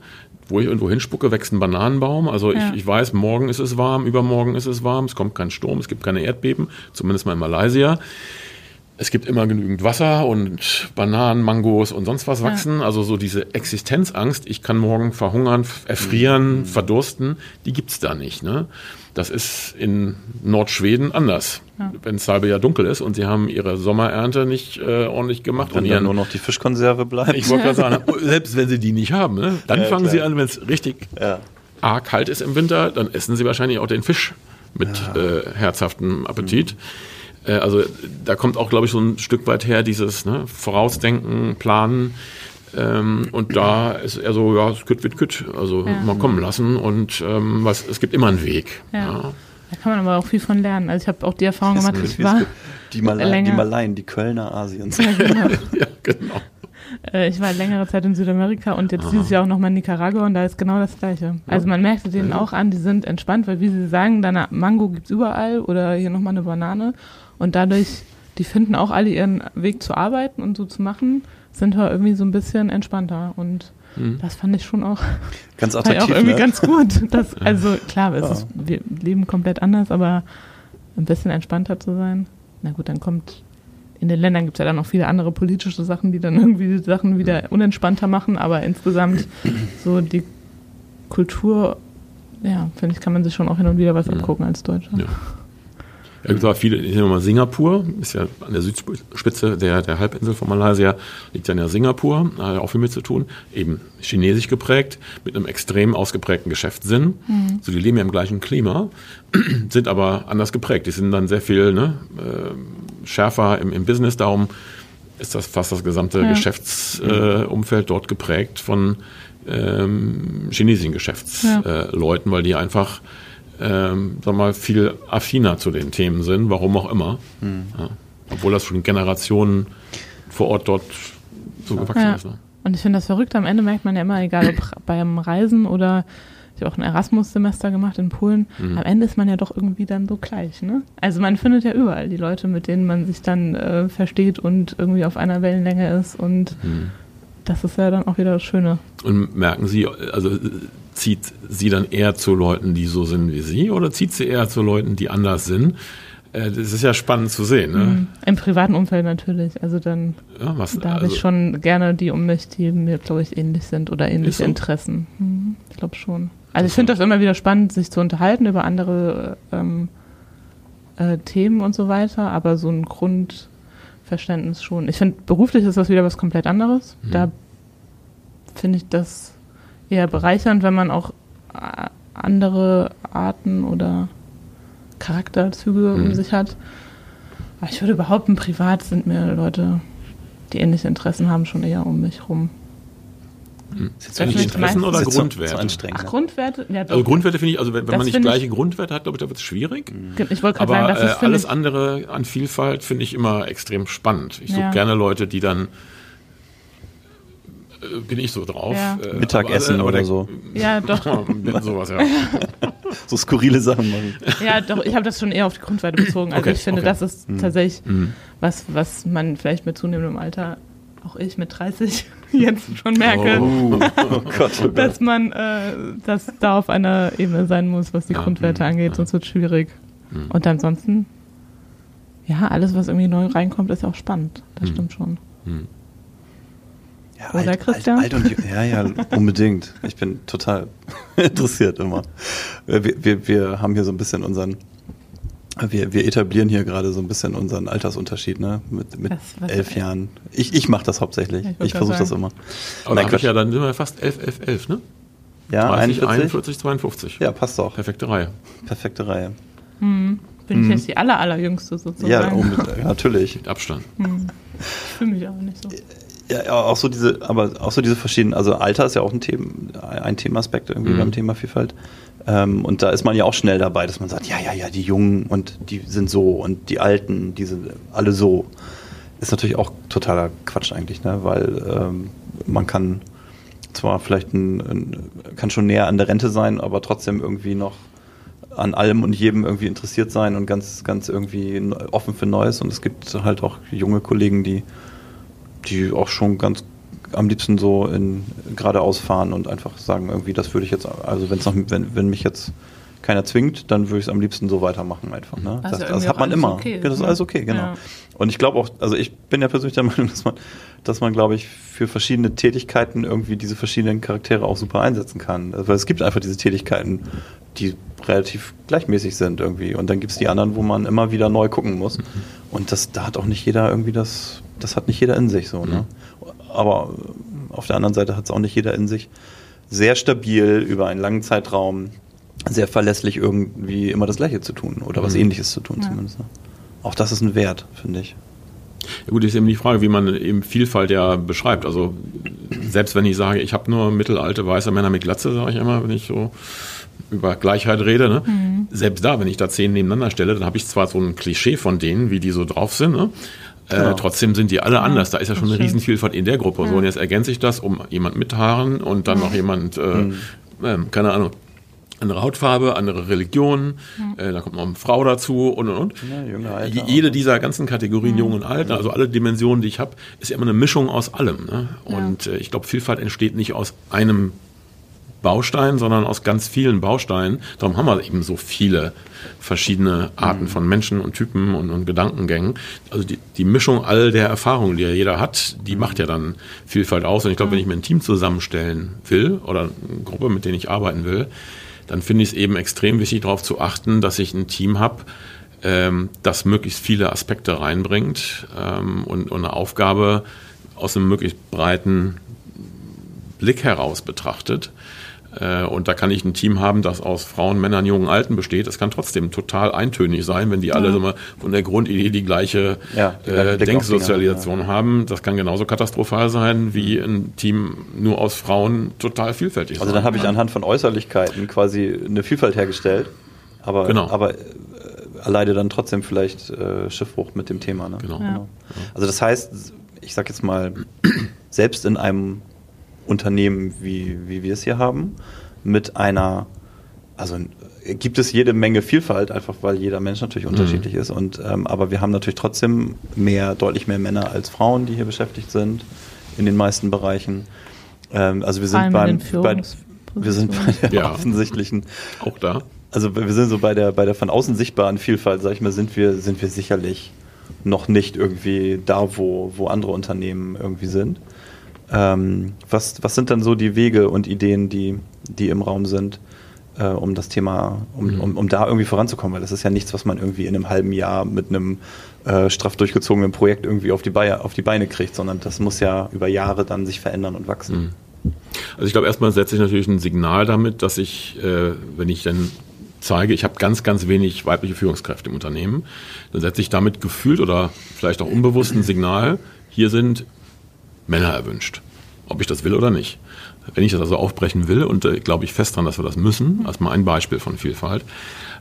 Wo ich irgendwo hinspucke, wächst ein Bananenbaum. Also ja. ich, ich weiß, morgen ist es warm, übermorgen ist es warm, es kommt kein Sturm, es gibt keine Erdbeben, zumindest mal in Malaysia es gibt immer genügend Wasser und Bananen, Mangos und sonst was wachsen. Ja. Also so diese Existenzangst, ich kann morgen verhungern, erfrieren, mhm. verdursten, die gibt's da nicht. Ne? Das ist in Nordschweden anders. Ja. Wenn es halbe Jahr dunkel ist und sie haben ihre Sommerernte nicht äh, ordentlich gemacht. Wenn und dann nur noch die Fischkonserve bleibt. Ich wollte gerade sagen, selbst wenn sie die nicht haben, ne? dann ja, fangen klar. sie an, wenn es richtig arg kalt ist im Winter, dann essen sie wahrscheinlich auch den Fisch mit äh, herzhaftem Appetit. Mhm. Äh, also da kommt auch, glaube ich, so ein Stück weit her dieses ne, Vorausdenken, Planen. Ähm, und da ist er so, ja, es kütt wird kütt, also ja. mal kommen lassen und ähm, was, es gibt immer einen Weg. Ja. ja. Da kann man aber auch viel von lernen. Also ich habe auch die Erfahrung gemacht, ich war die, Malai, die Malaien, die Kölner Asiens. Ja, genau. ja, genau. Äh, ich war längere Zeit in Südamerika und jetzt Aha. dieses Jahr auch nochmal in Nicaragua und da ist genau das Gleiche. Also man merkt denen auch an, die sind entspannt, weil wie sie sagen, dann Mango gibt es überall oder hier nochmal eine Banane und dadurch, die finden auch alle ihren Weg zu arbeiten und so zu machen, sind wir irgendwie so ein bisschen entspannter. Und mhm. das fand ich schon auch, ganz attraktiv, auch irgendwie ne? ganz gut. Das, also klar, ja. ist, wir leben komplett anders, aber ein bisschen entspannter zu sein. Na gut, dann kommt in den Ländern gibt es ja dann noch viele andere politische Sachen, die dann irgendwie die Sachen wieder unentspannter machen, aber insgesamt so die Kultur, ja, finde ich, kann man sich schon auch hin und wieder was abgucken als Deutscher. Ja. Aber viele, ich nehme mal Singapur, ist ja an der Südspitze der, der Halbinsel von Malaysia, liegt ja in der Singapur, hat ja auch viel mit zu tun, eben chinesisch geprägt, mit einem extrem ausgeprägten Geschäftssinn. Mhm. So, die leben ja im gleichen Klima, sind aber anders geprägt. Die sind dann sehr viel ne, äh, schärfer im, im Business, darum ist das fast das gesamte ja. Geschäftsumfeld äh, dort geprägt von ähm, chinesischen Geschäftsleuten, ja. äh, weil die einfach ähm, sag mal, viel affiner zu den Themen sind, warum auch immer. Mhm. Ja. Obwohl das schon Generationen vor Ort dort so gewachsen ja. ist. Ne? Und ich finde das verrückt, am Ende merkt man ja immer, egal ob beim Reisen oder ich habe auch ein Erasmus-Semester gemacht in Polen, mhm. am Ende ist man ja doch irgendwie dann so gleich. Ne? Also man findet ja überall die Leute, mit denen man sich dann äh, versteht und irgendwie auf einer Wellenlänge ist und mhm. das ist ja dann auch wieder das Schöne. Und merken Sie, also zieht sie dann eher zu Leuten, die so sind wie sie, oder zieht sie eher zu Leuten, die anders sind? Äh, das ist ja spannend zu sehen. Ne? Mhm. Im privaten Umfeld natürlich. Also dann, Ja, was, da habe also, ich schon gerne die um mich, die mir, glaube ich, ähnlich sind oder ähnliche so? Interessen. Mhm. Ich glaube schon. Also ich finde das immer wieder spannend, sich zu unterhalten über andere ähm, äh, Themen und so weiter, aber so ein Grundverständnis schon. Ich finde, beruflich ist das wieder was komplett anderes. Mhm. Da finde ich das eher bereichernd, wenn man auch äh, andere Arten oder Charakterzüge um Mhm. sich hat. Aber ich würde behaupten, privat sind mir Leute, die ähnliche Interessen haben, schon eher um mich rum. Ist jetzt Das ist Interessen oder Grundwerte? So anstrengend. Ach? Grundwerte? Ja, doch. also Grundwerte finde ich, also wenn, wenn Das man nicht gleiche Grundwerte hat, glaube ich, da wird es schwierig. Ich wollte gerade Aber sagen, das äh, ist finde alles ich, andere an Vielfalt finde ich immer extrem spannend. Ich suche Ja. gerne Leute, die dann äh, bin ich so drauf. Ja. Äh, Mittagessen oder der- so. Ja, doch. Sowas, ja. So skurrile Sachen machen. Ja, doch, ich habe das schon eher auf die Grundwerte bezogen. Also Okay, ich finde, okay. das ist tatsächlich Mhm. was, was man vielleicht mit zunehmendem Alter, auch ich mit 30, jetzt schon merke, Oh, oh Gott, oh Gott. dass man, äh, dass da auf einer Ebene sein muss, was die Ja, Grundwerte mhm, angeht, ja. sonst wird es schwierig. Mhm. Und ansonsten, ja, alles, was irgendwie neu reinkommt, ist auch spannend. Das Mhm. stimmt schon. Ja, Oder alt, Christian? Alt, alt und, ja, ja, unbedingt. Ich bin total interessiert immer. Wir, wir, wir haben hier so ein bisschen unseren, wir, wir etablieren hier gerade so ein bisschen unseren Altersunterschied, ne? Mit, mit Was- was- elf Jahren. Ich, ich mache das hauptsächlich. Ich ich versuche das immer. Aber Nein, da ich ja, dann sind wir fast 11, 11, 11, ne? Ja, 30, 41? 41, 52. Ja, passt doch. Perfekte Reihe. Perfekte Reihe. Bin Mhm. ich jetzt die aller, allerjüngste sozusagen? Ja, natürlich. Mit Abstand. Ich fühle mich auch nicht so. Ja, auch so diese, aber auch so diese verschiedenen, also Alter ist ja auch ein Thema, ein Themaaspekt irgendwie Mhm. beim Thema Vielfalt. Ähm, und da ist man ja auch schnell dabei, dass man sagt, ja, ja, ja, die Jungen und die sind so und die Alten, die sind alle so. Ist natürlich auch totaler Quatsch eigentlich, ne? Weil ähm, man kann zwar vielleicht ein, ein, kann schon näher an der Rente sein, aber trotzdem irgendwie noch an allem und jedem irgendwie interessiert sein und ganz, ganz irgendwie offen für Neues. Und es gibt halt auch junge Kollegen, die die auch schon ganz am liebsten so in geradeaus fahren und einfach sagen, irgendwie, das würde ich jetzt, also wenn's noch, wenn, wenn mich jetzt keiner zwingt, dann würde ich es am liebsten so weitermachen einfach. Ne? Also das, das hat man immer. okay das ist ne? alles okay, genau. Ja. Und ich glaube auch, also ich bin ja persönlich der Meinung, dass man, dass man, glaube ich, für verschiedene Tätigkeiten irgendwie diese verschiedenen Charaktere auch super einsetzen kann. Also, weil es gibt einfach diese Tätigkeiten, die relativ gleichmäßig sind irgendwie. Und dann gibt es die anderen, wo man immer wieder neu gucken muss. Und das, da hat auch nicht jeder irgendwie das, das hat nicht jeder in sich so, ne? Aber äh, auf der anderen Seite hat es auch nicht jeder in sich. Sehr stabil über einen langen Zeitraum, sehr verlässlich irgendwie immer das Gleiche zu tun oder was Mhm. ähnliches zu tun Ja. zumindest. Ne? Auch das ist ein Wert, finde ich. Ja gut, ist eben die Frage, wie man eben Vielfalt ja beschreibt. Also selbst wenn ich sage, ich habe nur mittelalte weiße Männer mit Glatze, sage ich immer, wenn ich so über Gleichheit rede. Ne? Selbst da, wenn ich da zehn nebeneinander stelle, dann habe ich zwar so ein Klischee von denen, wie die so drauf sind. Ne? Äh, Genau. trotzdem sind die alle anders. Da ist ja schon eine. Riesenvielfalt in der Gruppe. So, und jetzt ergänze ich das um jemand mit Haaren und dann noch jemand, äh, ähm, keine Ahnung, andere Hautfarbe, andere Religion, äh, da kommt noch eine Frau dazu und und und. Ja, junge, alte Je- auch. Jede dieser ganzen Kategorien, jung und alt, also alle Dimensionen, die ich habe, ist ja immer eine Mischung aus allem. Ne? Und äh, ich glaube, Vielfalt entsteht nicht aus einem Baustein, sondern aus ganz vielen Bausteinen. Darum haben wir eben so viele verschiedene Arten von Menschen und Typen und, und Gedankengängen. Also die, die Mischung all der Erfahrungen, die ja jeder hat, die macht ja dann Vielfalt aus. Und ich glaube, wenn ich mir ein Team zusammenstellen will oder eine Gruppe, mit denen ich arbeiten will, dann finde ich es eben extrem wichtig, darauf zu achten, dass ich ein Team habe, ähm, das möglichst viele Aspekte reinbringt ähm, und, und eine Aufgabe aus einem möglichst breiten Blick heraus betrachtet. Äh, Und da kann ich ein Team haben, das aus Frauen, Männern, Jungen, Alten besteht. Das kann trotzdem total eintönig sein, wenn die alle mal von der Grundidee die gleiche Ja, die äh, Denksozialisation haben. Das kann genauso katastrophal sein, wie ein Team nur aus Frauen total vielfältig Also sein dann habe ich anhand von Äußerlichkeiten quasi eine Vielfalt hergestellt, aber, Genau. aber äh, erleide dann trotzdem vielleicht äh, Schiffbruch mit dem Thema. Ne? Genau. Ja. Also das heißt, ich sag jetzt mal, selbst in einem Unternehmen, wie, wie wir es hier haben, mit einer, also gibt es jede Menge Vielfalt, einfach weil jeder Mensch natürlich unterschiedlich ist. Und ähm, aber wir haben natürlich trotzdem mehr, deutlich mehr Männer als Frauen, die hier beschäftigt sind, in den meisten Bereichen. Ähm, also wir sind beim, bei, wir sind bei der Ja. offensichtlichen Auch da. also wir sind so bei der, bei der von außen sichtbaren Vielfalt, sag ich mal, sind wir, sind wir sicherlich noch nicht irgendwie da, wo, wo andere Unternehmen irgendwie sind. Ähm, was, was sind dann so die Wege und Ideen, die, die im Raum sind, äh, um das Thema, um, Mhm. um, um da irgendwie voranzukommen? Weil das ist ja nichts, was man irgendwie in einem halben Jahr mit einem äh, straff durchgezogenen Projekt irgendwie auf die, Beine, auf die Beine kriegt, sondern das muss ja über Jahre dann sich verändern und wachsen. Also ich glaube, erstmal setze ich natürlich ein Signal damit, dass ich, äh, wenn ich dann zeige, ich habe ganz, ganz wenig weibliche Führungskräfte im Unternehmen, dann setze ich damit gefühlt oder vielleicht auch unbewusst ein Signal, hier sind Männer erwünscht, ob ich das will oder nicht. Wenn ich das also aufbrechen will, und äh, glaube ich fest dran, dass wir das müssen, als mal ein Beispiel von Vielfalt,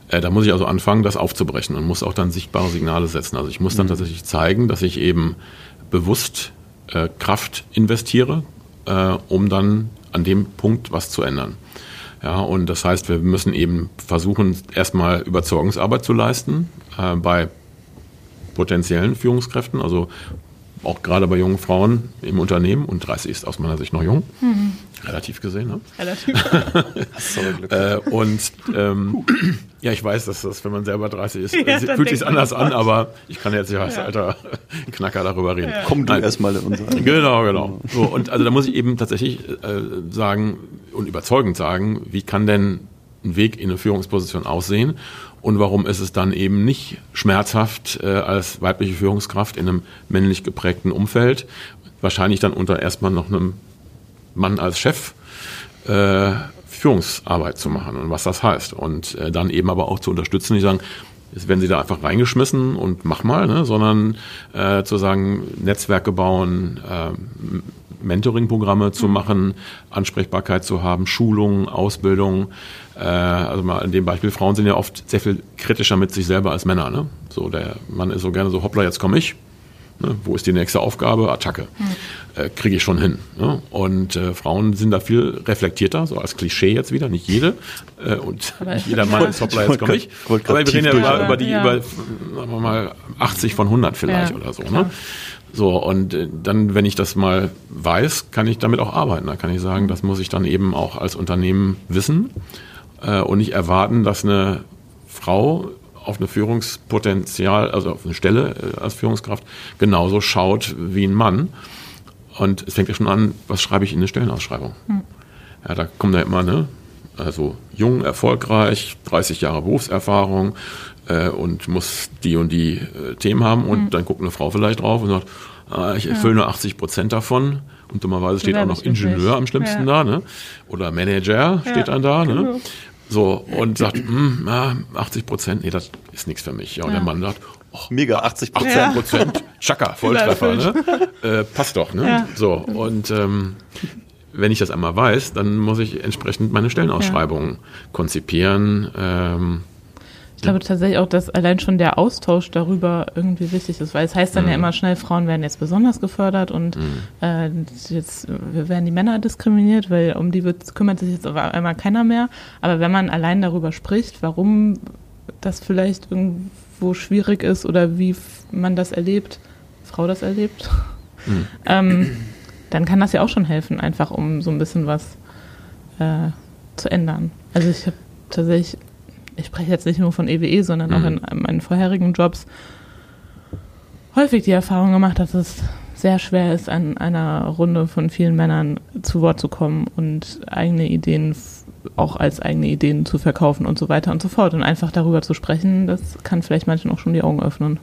äh, da muss ich also anfangen, das aufzubrechen und muss auch dann sichtbare Signale setzen. Also ich muss dann tatsächlich zeigen, dass ich eben bewusst äh, Kraft investiere, äh, um dann an dem Punkt was zu ändern. Ja, und das heißt, wir müssen eben versuchen, erstmal Überzeugungsarbeit zu leisten äh, bei potenziellen Führungskräften, also auch gerade bei jungen Frauen im Unternehmen. Und 30 ist aus meiner Sicht noch jung, relativ gesehen. Ne? Relativ. Sorry, Glück. Äh, und ähm, ja, ich weiß, dass das, wenn man selber 30 ist, Ja, äh, dann fühlt sich anders das an, aber ich kann jetzt ja als Ja. alter Knacker darüber reden. Komm du erstmal in unser. Genau, genau. So, und also da muss ich eben tatsächlich äh, sagen und überzeugend sagen, wie kann denn ein Weg in eine Führungsposition aussehen und warum ist es dann eben nicht schmerzhaft äh, als weibliche Führungskraft in einem männlich geprägten Umfeld, wahrscheinlich dann unter erstmal noch einem Mann als Chef äh, Führungsarbeit zu machen und was das heißt. Und äh, dann eben aber auch zu unterstützen, nicht sagen, jetzt werden sie da einfach reingeschmissen und mach mal, ne, sondern äh, zu sagen, Netzwerke bauen, äh, Mentoring-Programme zu machen, Ansprechbarkeit zu haben, Schulungen, Ausbildung. Äh, also mal in dem Beispiel, Frauen sind ja oft sehr viel kritischer mit sich selber als Männer. Ne? So, der Mann ist so gerne so, hoppla, jetzt komme ich. Ne? Wo ist die nächste Aufgabe? Attacke. Äh, Kriege ich schon hin. Ne? Und äh, Frauen sind da viel reflektierter, so als Klischee jetzt wieder, nicht jede. Äh, und nicht jeder Mann ist hoppla, jetzt komme ich. Aber wir reden ja über, über die, Ja. über, sagen wir mal, 80 von 100 vielleicht Ja, oder so. klar. Ne? So, und äh, dann, wenn ich das mal weiß, kann ich damit auch arbeiten. Da kann ich sagen, das muss ich dann eben auch als Unternehmen wissen und nicht erwarten, dass eine Frau auf eine Führungspotenzial, also auf eine Stelle äh, als Führungskraft genauso schaut wie ein Mann. Und es fängt ja schon an, was schreibe ich in eine Stellenausschreibung? Ja, da kommen da immer, ne? Also jung, erfolgreich, 30 Jahre Berufserfahrung äh, und muss die und die äh, Themen haben und dann guckt eine Frau vielleicht drauf und sagt, ah, ich erfülle nur 80 Prozent davon und dummerweise steht auch noch Ingenieur am schlimmsten Ja. da, ne? Oder Manager steht dann da, ne? genau. So, und sagt, hm, ja, 80 Prozent, nee, das ist nichts für mich. Ja, und Ja. der Mann sagt, oh, Mega, 80 18 Prozent. Prozent, Chaka, Volltreffer, ne? äh, passt doch, ne? Ja. So, und ähm, wenn ich das einmal weiß, dann muss ich entsprechend meine Stellenausschreibungen konzipieren. Ähm, Ich glaube tatsächlich auch, dass allein schon der Austausch darüber irgendwie wichtig ist, weil es heißt dann ja Mhm. immer schnell, Frauen werden jetzt besonders gefördert und äh, jetzt werden die Männer diskriminiert, weil um die wird, kümmert sich jetzt auf einmal keiner mehr. Aber wenn man allein darüber spricht, warum das vielleicht irgendwo schwierig ist oder wie man das erlebt, Frau das erlebt, Mhm. ähm, dann kann das ja auch schon helfen, einfach um so ein bisschen was äh, zu ändern. Also ich habe tatsächlich, ich spreche jetzt nicht nur von EWE, sondern auch Mhm. in meinen vorherigen Jobs häufig die Erfahrung gemacht, dass es sehr schwer ist, an einer Runde von vielen Männern zu Wort zu kommen und eigene Ideen auch als eigene Ideen zu verkaufen und so weiter und so fort. Und einfach darüber zu sprechen, das kann vielleicht manchen auch schon die Augen öffnen.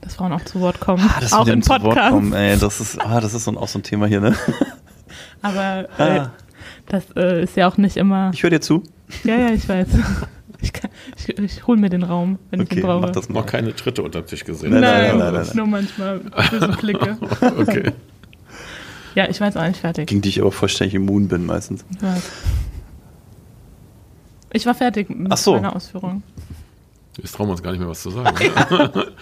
Dass Frauen auch zu Wort kommen, Ah, auch im Podcast. kommen, ey, das ist, ah, das ist so auch so ein Thema hier, ne? Aber äh, Ah. das äh, ist ja auch nicht immer. Ich höre dir zu. Ja, ja, ich weiß. Ich, kann- ich, ich hole mir den Raum, wenn ich Okay, ihn brauche. mach das mal. noch keine Tritte unter den Tisch gesehen. Nein, nein, Nein, nein, nein, nein. nur manchmal böse Blicke. Okay. Ja, ich war jetzt auch nicht fertig. Gegen die ich aber vollständig immun bin meistens. Ich. Ich war fertig mit Ach so. meiner Ausführung. Jetzt trauen wir uns gar nicht mehr was zu sagen. Ne?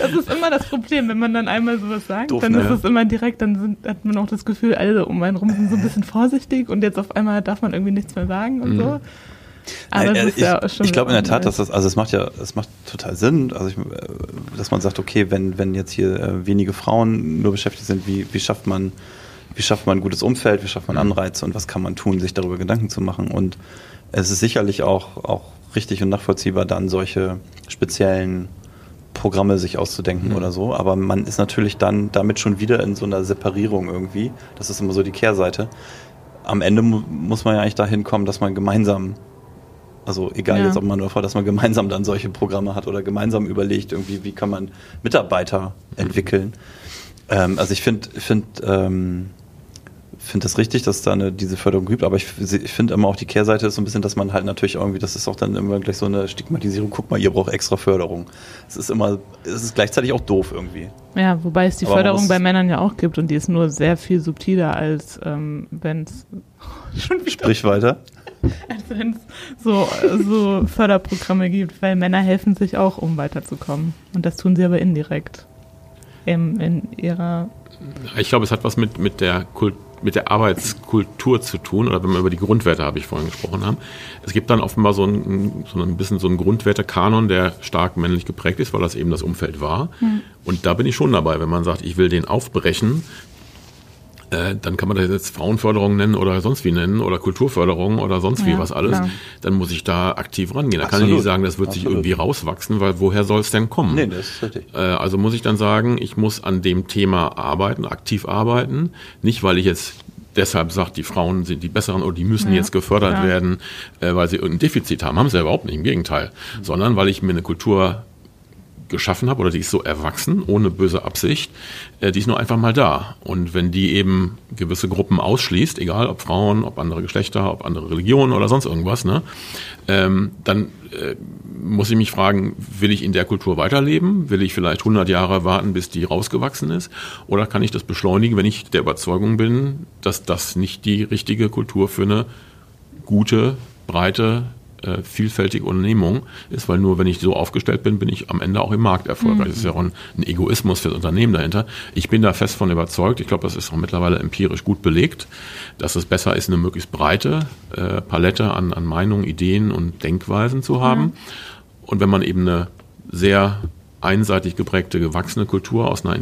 Das ist immer das Problem, wenn man dann einmal sowas sagt, Doof, dann ne? ist es immer direkt, dann sind, hat man auch das Gefühl, alle um einen rum sind so ein bisschen vorsichtig und jetzt auf einmal darf man irgendwie nichts mehr sagen und Mhm. so. Aber Nein, es äh, ist ich ja schon ich glaube in der Tat, dass das, also es macht ja, es macht total Sinn, also ich, äh, dass man sagt, okay, wenn, wenn jetzt hier äh, wenige Frauen nur beschäftigt sind, wie, wie schafft man wie schafft man ein gutes Umfeld, wie schafft man Anreize und was kann man tun, sich darüber Gedanken zu machen. Und es ist sicherlich auch, auch richtig und nachvollziehbar, dann solche speziellen Programme sich auszudenken mhm. oder so. Aber man ist natürlich dann damit schon wieder in so einer Separierung irgendwie. Das ist immer so die Kehrseite. Am Ende mu muss man ja eigentlich dahin kommen, dass man gemeinsam, also egal ja. jetzt ob man nur vor, dass man gemeinsam dann solche Programme hat oder gemeinsam überlegt, irgendwie, wie kann man Mitarbeiter entwickeln. Ähm, also ich finde, find, ähm, finde das richtig, dass es da eine, diese Förderung gibt, aber ich, ich finde immer auch die Kehrseite ist so ein bisschen, dass man halt natürlich irgendwie, das ist auch dann immer gleich so eine Stigmatisierung, guck mal, ihr braucht extra Förderung. Es ist immer, es ist gleichzeitig auch doof irgendwie. Ja, wobei es die aber Förderung bei Männern ja auch gibt und die ist nur sehr viel subtiler, als ähm, wenn es schon wieder. Sprich weiter. Als wenn es so, so Förderprogramme gibt, weil Männer helfen sich auch, um weiterzukommen. Und das tun sie aber indirekt. In, in ihrer. Ich glaube, es hat was mit, mit der Kultur mit der Arbeitskultur zu tun, oder wenn wir über die Grundwerte, habe ich vorhin gesprochen haben. Es gibt dann offenbar so ein, so ein bisschen so einen Grundwertekanon, der stark männlich geprägt ist, weil das eben das Umfeld war. Mhm. Und da bin ich schon dabei, wenn man sagt, ich will den aufbrechen, äh, dann kann man das jetzt Frauenförderung nennen oder sonst wie nennen oder Kulturförderung oder sonst wie ja, was alles, klar. dann muss ich da aktiv rangehen. Da Absolut. kann ich nicht sagen, das wird Absolut. sich irgendwie rauswachsen, weil woher soll es denn kommen? Nee, das ist richtig. Äh, also muss ich dann sagen, ich muss an dem Thema arbeiten, aktiv arbeiten, nicht weil ich jetzt deshalb sagt, die Frauen sind die besseren oder die müssen ja, jetzt gefördert ja. werden, äh, weil sie irgendein Defizit haben. Haben sie ja überhaupt nicht, im Gegenteil. Mhm. Sondern weil ich mir eine Kultur geschaffen habe oder die ist so erwachsen, ohne böse Absicht, äh, die ist nur einfach mal da. Und wenn die eben gewisse Gruppen ausschließt, egal ob Frauen, ob andere Geschlechter, ob andere Religionen oder sonst irgendwas, ne, ähm, dann äh, muss ich mich fragen, will ich in der Kultur weiterleben? Will ich vielleicht 100 Jahre warten, bis die rausgewachsen ist? Oder kann ich das beschleunigen, wenn ich der Überzeugung bin, dass das nicht die richtige Kultur für eine gute, breite, äh, vielfältige Unternehmung ist, weil nur wenn ich so aufgestellt bin, bin ich am Ende auch im Markt erfolgreich. Mhm. Das ist ja auch ein, ein Egoismus für das Unternehmen dahinter. Ich bin da fest von überzeugt, ich glaube, das ist auch mittlerweile empirisch gut belegt, dass es besser ist, eine möglichst breite äh, Palette an, an Meinungen, Ideen und Denkweisen zu haben. Mhm. Und wenn man eben eine sehr einseitig geprägte, gewachsene Kultur aus einer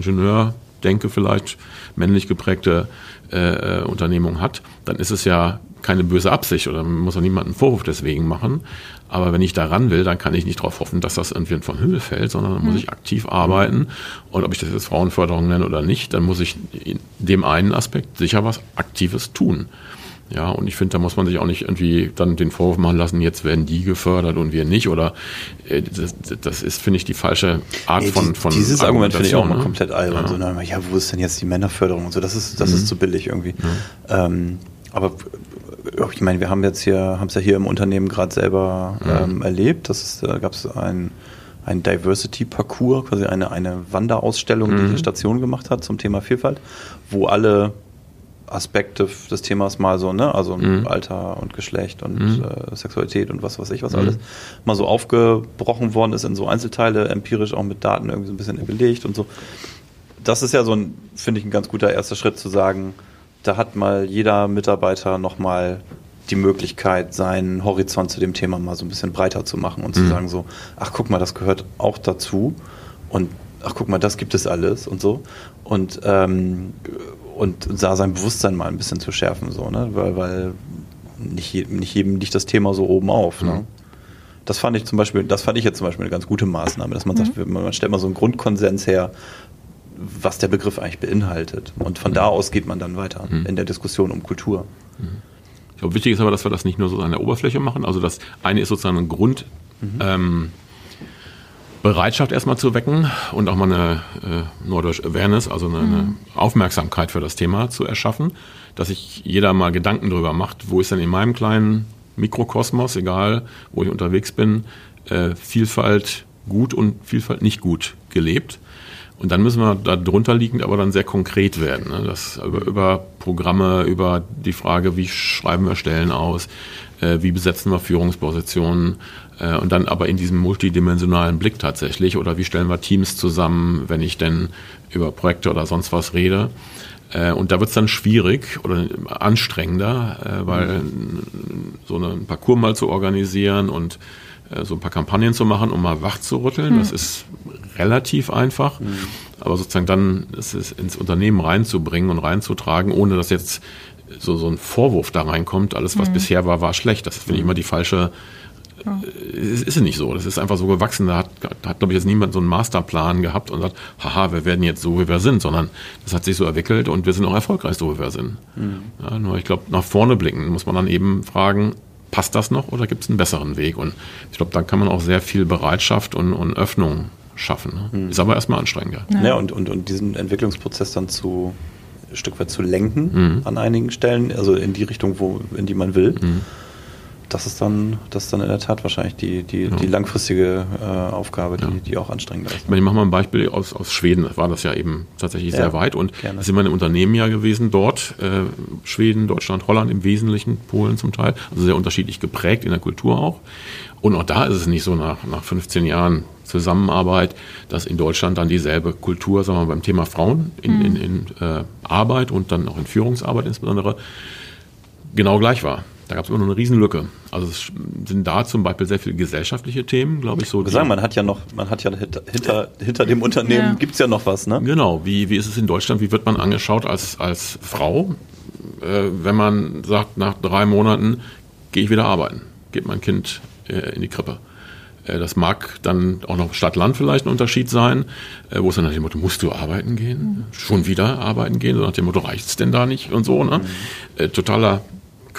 Ingenieurdenke vielleicht männlich geprägte äh, Unternehmung hat, dann ist es ja keine böse Absicht oder man muss auch niemanden einen Vorwurf deswegen machen. Aber wenn ich daran will, dann kann ich nicht darauf hoffen, dass das irgendwie von Höhe fällt, sondern dann muss ich aktiv arbeiten. Und ob ich das jetzt Frauenförderung nenne oder nicht, dann muss ich in dem einen Aspekt sicher was Aktives tun. Ja, und ich finde, da muss man sich auch nicht irgendwie dann den Vorwurf machen lassen, jetzt werden die gefördert und wir nicht. Oder äh, das, das ist, finde ich, die falsche Art Ey, von, von Dieses Argument finde ich auch mal ne? komplett albern. Ja. So, na, ja, wo ist denn jetzt die Männerförderung und so? Das ist, das mhm. ist zu billig irgendwie. Ja. Ähm, aber ich meine, wir haben jetzt hier, haben es ja hier im Unternehmen gerade selber mhm. ähm, erlebt. Das da gab es ein, ein Diversity-Parcours, quasi eine, eine Wanderausstellung, mhm. die die Station gemacht hat zum Thema Vielfalt, wo alle Aspekte des Themas mal so, ne, also mhm. Alter und Geschlecht und mhm. äh, Sexualität und was weiß ich was mhm. alles, mal so aufgebrochen worden ist in so Einzelteile, empirisch auch mit Daten irgendwie so ein bisschen belegt und so. Das ist ja so ein, finde ich, ein ganz guter erster Schritt zu sagen, da hat mal jeder Mitarbeiter nochmal die Möglichkeit, seinen Horizont zu dem Thema mal so ein bisschen breiter zu machen und mhm. zu sagen so, ach guck mal, das gehört auch dazu und ach guck mal, das gibt es alles und so und ähm, und da sein Bewusstsein mal ein bisschen zu schärfen so, ne, weil, weil nicht, nicht jedem liegt das Thema so oben auf, ne? mhm. Das fand ich zum Beispiel, das fand ich jetzt zum Beispiel eine ganz gute Maßnahme, dass man mhm. sagt, man stellt mal so einen Grundkonsens her, was der Begriff eigentlich beinhaltet. Und von da aus geht man dann weiter mhm. in der Diskussion um Kultur. Mhm. Ich glaube, wichtig ist aber, dass wir das nicht nur so an der Oberfläche machen. Also das eine ist sozusagen ein Grund, mhm. ähm, Bereitschaft erstmal zu wecken und auch mal eine äh, Norddeutsch Awareness, also eine, mhm. eine, Aufmerksamkeit für das Thema zu erschaffen, dass sich jeder mal Gedanken darüber macht, wo ist denn in meinem kleinen Mikrokosmos, egal wo ich unterwegs bin, äh, Vielfalt gut und Vielfalt nicht gut gelebt und dann müssen wir da drunter liegend aber dann sehr konkret werden. Ne? Das über, über, Programme, über die Frage, wie schreiben wir Stellen aus, äh, wie besetzen wir Führungspositionen und dann aber in diesem multidimensionalen Blick tatsächlich oder wie stellen wir Teams zusammen, wenn ich denn über Projekte oder sonst was rede. Äh, und da wird es dann schwierig oder anstrengender, äh, weil so einen Parcours mal zu organisieren und äh, so ein paar Kampagnen zu machen, um mal wach zu rütteln. Das ist relativ einfach. Aber sozusagen dann ist es ins Unternehmen reinzubringen und reinzutragen, ohne dass jetzt so, so ein Vorwurf da reinkommt, alles was bisher war, war schlecht. Das finde ich immer die falsche äh, es ist nicht so. Das ist einfach so gewachsen. Da hat, hat glaube ich, jetzt niemand so einen Masterplan gehabt und sagt, haha, wir werden jetzt so, wie wir sind, sondern das hat sich so entwickelt und wir sind auch erfolgreich so, wie wir sind. Mhm. Ja, nur ich glaube, nach vorne blicken muss man dann eben fragen, passt das noch oder gibt es einen besseren Weg? Und ich glaube, dann kann man auch sehr viel Bereitschaft und, und Öffnung schaffen. Ne? Mhm. Ist aber erstmal anstrengender. Ja, ja und, und, und diesen Entwicklungsprozess dann zu ein Stück weit zu lenken mhm. an einigen Stellen, also in die Richtung, wo, in die man will. Mhm das ist dann, das ist dann in der Tat wahrscheinlich die, die, ja. die langfristige äh, Aufgabe, die, ja. die auch anstrengender ist. Ich mache mal ein Beispiel aus, aus Schweden, da war das ja eben tatsächlich ja, sehr weit und gerne. sind wir im Unternehmen ja gewesen dort, äh, Schweden, Deutschland, Holland im Wesentlichen, Polen zum Teil, also sehr unterschiedlich geprägt in der Kultur auch. Und auch da ist es nicht so nach, nach 15 Jahren Zusammenarbeit, dass in Deutschland dann dieselbe Kultur, sagen wir mal, beim Thema Frauen in, mhm. in, in äh, Arbeit und dann auch in Führungsarbeit insbesondere genau gleich war. Da gab es immer noch eine Riesenlücke. Also es sind da zum Beispiel sehr viele gesellschaftliche Themen, glaube ich so. Ich sagen, man hat ja noch, man hat ja hinter, hinter, hinter dem Unternehmen ja. gibt es ja noch was, ne? Genau. Wie, wie ist es in Deutschland? Wie wird man angeschaut als, als Frau, äh, wenn man sagt, nach drei Monaten gehe ich wieder arbeiten, geht mein Kind äh, in die Krippe? Äh, das mag dann auch noch Stadt-Land vielleicht ein Unterschied sein, äh, wo es dann nach dem Motto, musst du arbeiten gehen? Mhm. Schon wieder arbeiten gehen? So nach dem Motto, reicht es denn da nicht? Und so, ne? Mhm. Äh, totaler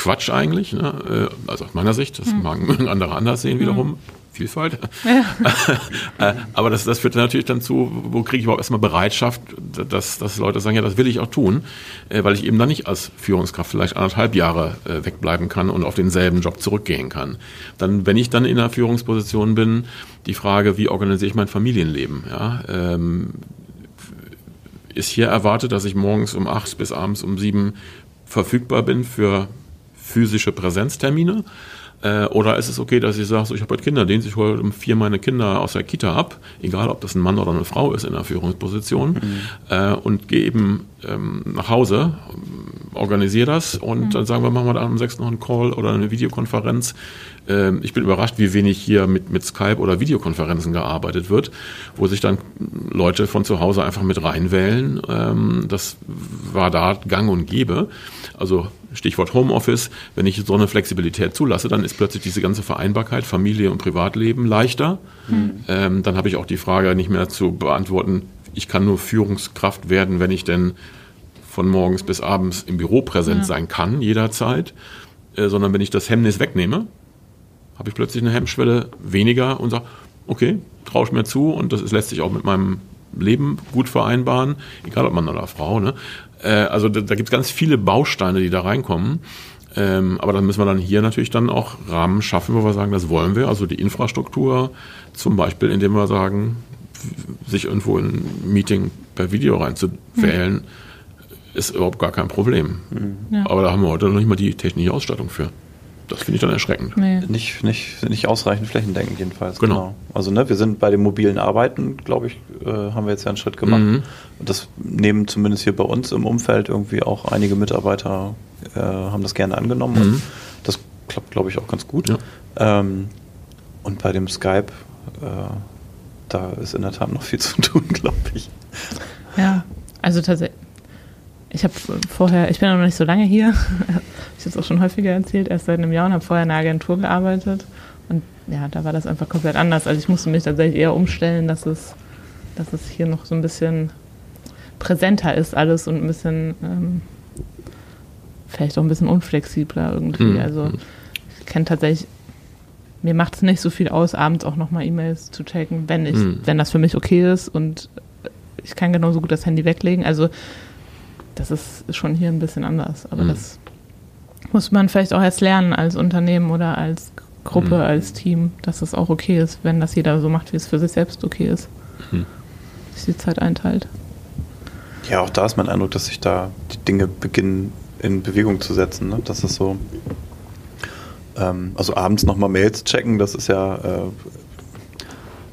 Quatsch eigentlich, ne? Äh, also aus meiner Sicht, das hm. mögen andere anders sehen wiederum. Hm. Vielfalt. Ja. Äh, aber das, das führt natürlich dann zu, wo kriege ich überhaupt erstmal Bereitschaft, dass, dass Leute sagen, ja, das will ich auch tun, äh, weil ich eben dann nicht als Führungskraft vielleicht anderthalb Jahre wegbleiben kann und auf denselben Job zurückgehen kann. Dann, wenn ich dann in einer Führungsposition bin, die Frage, wie organisiere ich mein Familienleben? Ja, ähm, ist hier erwartet, dass ich morgens um acht bis abends um sieben verfügbar bin für physische Präsenztermine? Äh, oder ist es okay, dass ich sage, so, ich habe heute Kinderdienst, ich hole um vier meine Kinder aus der Kita ab, egal ob das ein Mann oder eine Frau ist in der Führungsposition, mhm. äh, und gehe eben ähm, nach Hause, organisiere das und mhm. dann sagen wir, machen wir da am 6. noch einen Call oder eine Videokonferenz. Ähm, ich bin überrascht, wie wenig hier mit, mit Skype oder Videokonferenzen gearbeitet wird, wo sich dann Leute von zu Hause einfach mit reinwählen. Ähm, das war da gang und gäbe. Also Stichwort Homeoffice, wenn ich so eine Flexibilität zulasse, dann ist plötzlich diese ganze Vereinbarkeit, Familie und Privatleben leichter. Mhm. Ähm, dann habe ich auch die Frage nicht mehr zu beantworten, ich kann nur Führungskraft werden, wenn ich denn von morgens bis abends im Büro präsent ja. sein kann, jederzeit, äh, sondern wenn ich das Hemmnis wegnehme, habe ich plötzlich eine Hemmschwelle weniger und sage, okay, traue ich mir zu und das ist, lässt sich auch mit meinem Leben gut vereinbaren, egal ob Mann oder Frau. Ne? Äh, also da, da gibt es ganz viele Bausteine, die da reinkommen. Ähm, aber dann müssen wir dann hier natürlich dann auch Rahmen schaffen, wo wir sagen, das wollen wir. Also die Infrastruktur zum Beispiel, indem wir sagen, sich irgendwo in ein Meeting per Video reinzuwählen, mhm. Ist überhaupt gar kein Problem. Mhm. Ja. Aber da haben wir heute noch nicht mal die technische Ausstattung für. Das finde ich dann erschreckend. Nee. Nicht, nicht, nicht ausreichend flächendeckend jedenfalls. Genau. genau. Also ne, wir sind bei dem mobilen Arbeiten, glaube ich, äh, haben wir jetzt ja einen Schritt gemacht. Mhm. Und das nehmen zumindest hier bei uns im Umfeld irgendwie auch einige Mitarbeiter äh, haben das gerne angenommen. Mhm. Das klappt, glaube ich, auch ganz gut. Ja. Ähm, und bei dem Skype, äh, da ist in der Tat noch viel zu tun, glaube ich. Ja, also tatsächlich ich habe vorher, ich bin noch nicht so lange hier, ich habe es auch schon häufiger erzählt, erst seit einem Jahr und habe vorher in einer Agentur gearbeitet. Und ja, da war das einfach komplett anders. Also ich musste mich tatsächlich eher umstellen, dass es, dass es hier noch so ein bisschen präsenter ist alles und ein bisschen ähm, vielleicht auch ein bisschen unflexibler irgendwie. Mhm. Also ich kenne tatsächlich, mir macht es nicht so viel aus, abends auch nochmal E-Mails zu checken, wenn ich, mhm. wenn das für mich okay ist und ich kann genauso gut das Handy weglegen. Also das ist schon hier ein bisschen anders. Aber mhm. das muss man vielleicht auch erst lernen als Unternehmen oder als Gruppe, mhm. als Team, dass es auch okay ist, wenn das jeder so macht, wie es für sich selbst okay ist. Mhm. Sich die Zeit einteilt. Ja, auch da ist mein Eindruck, dass sich da die Dinge beginnen in Bewegung zu setzen. Ne? Das ist so, ähm, also abends nochmal Mails checken, das ist ja äh,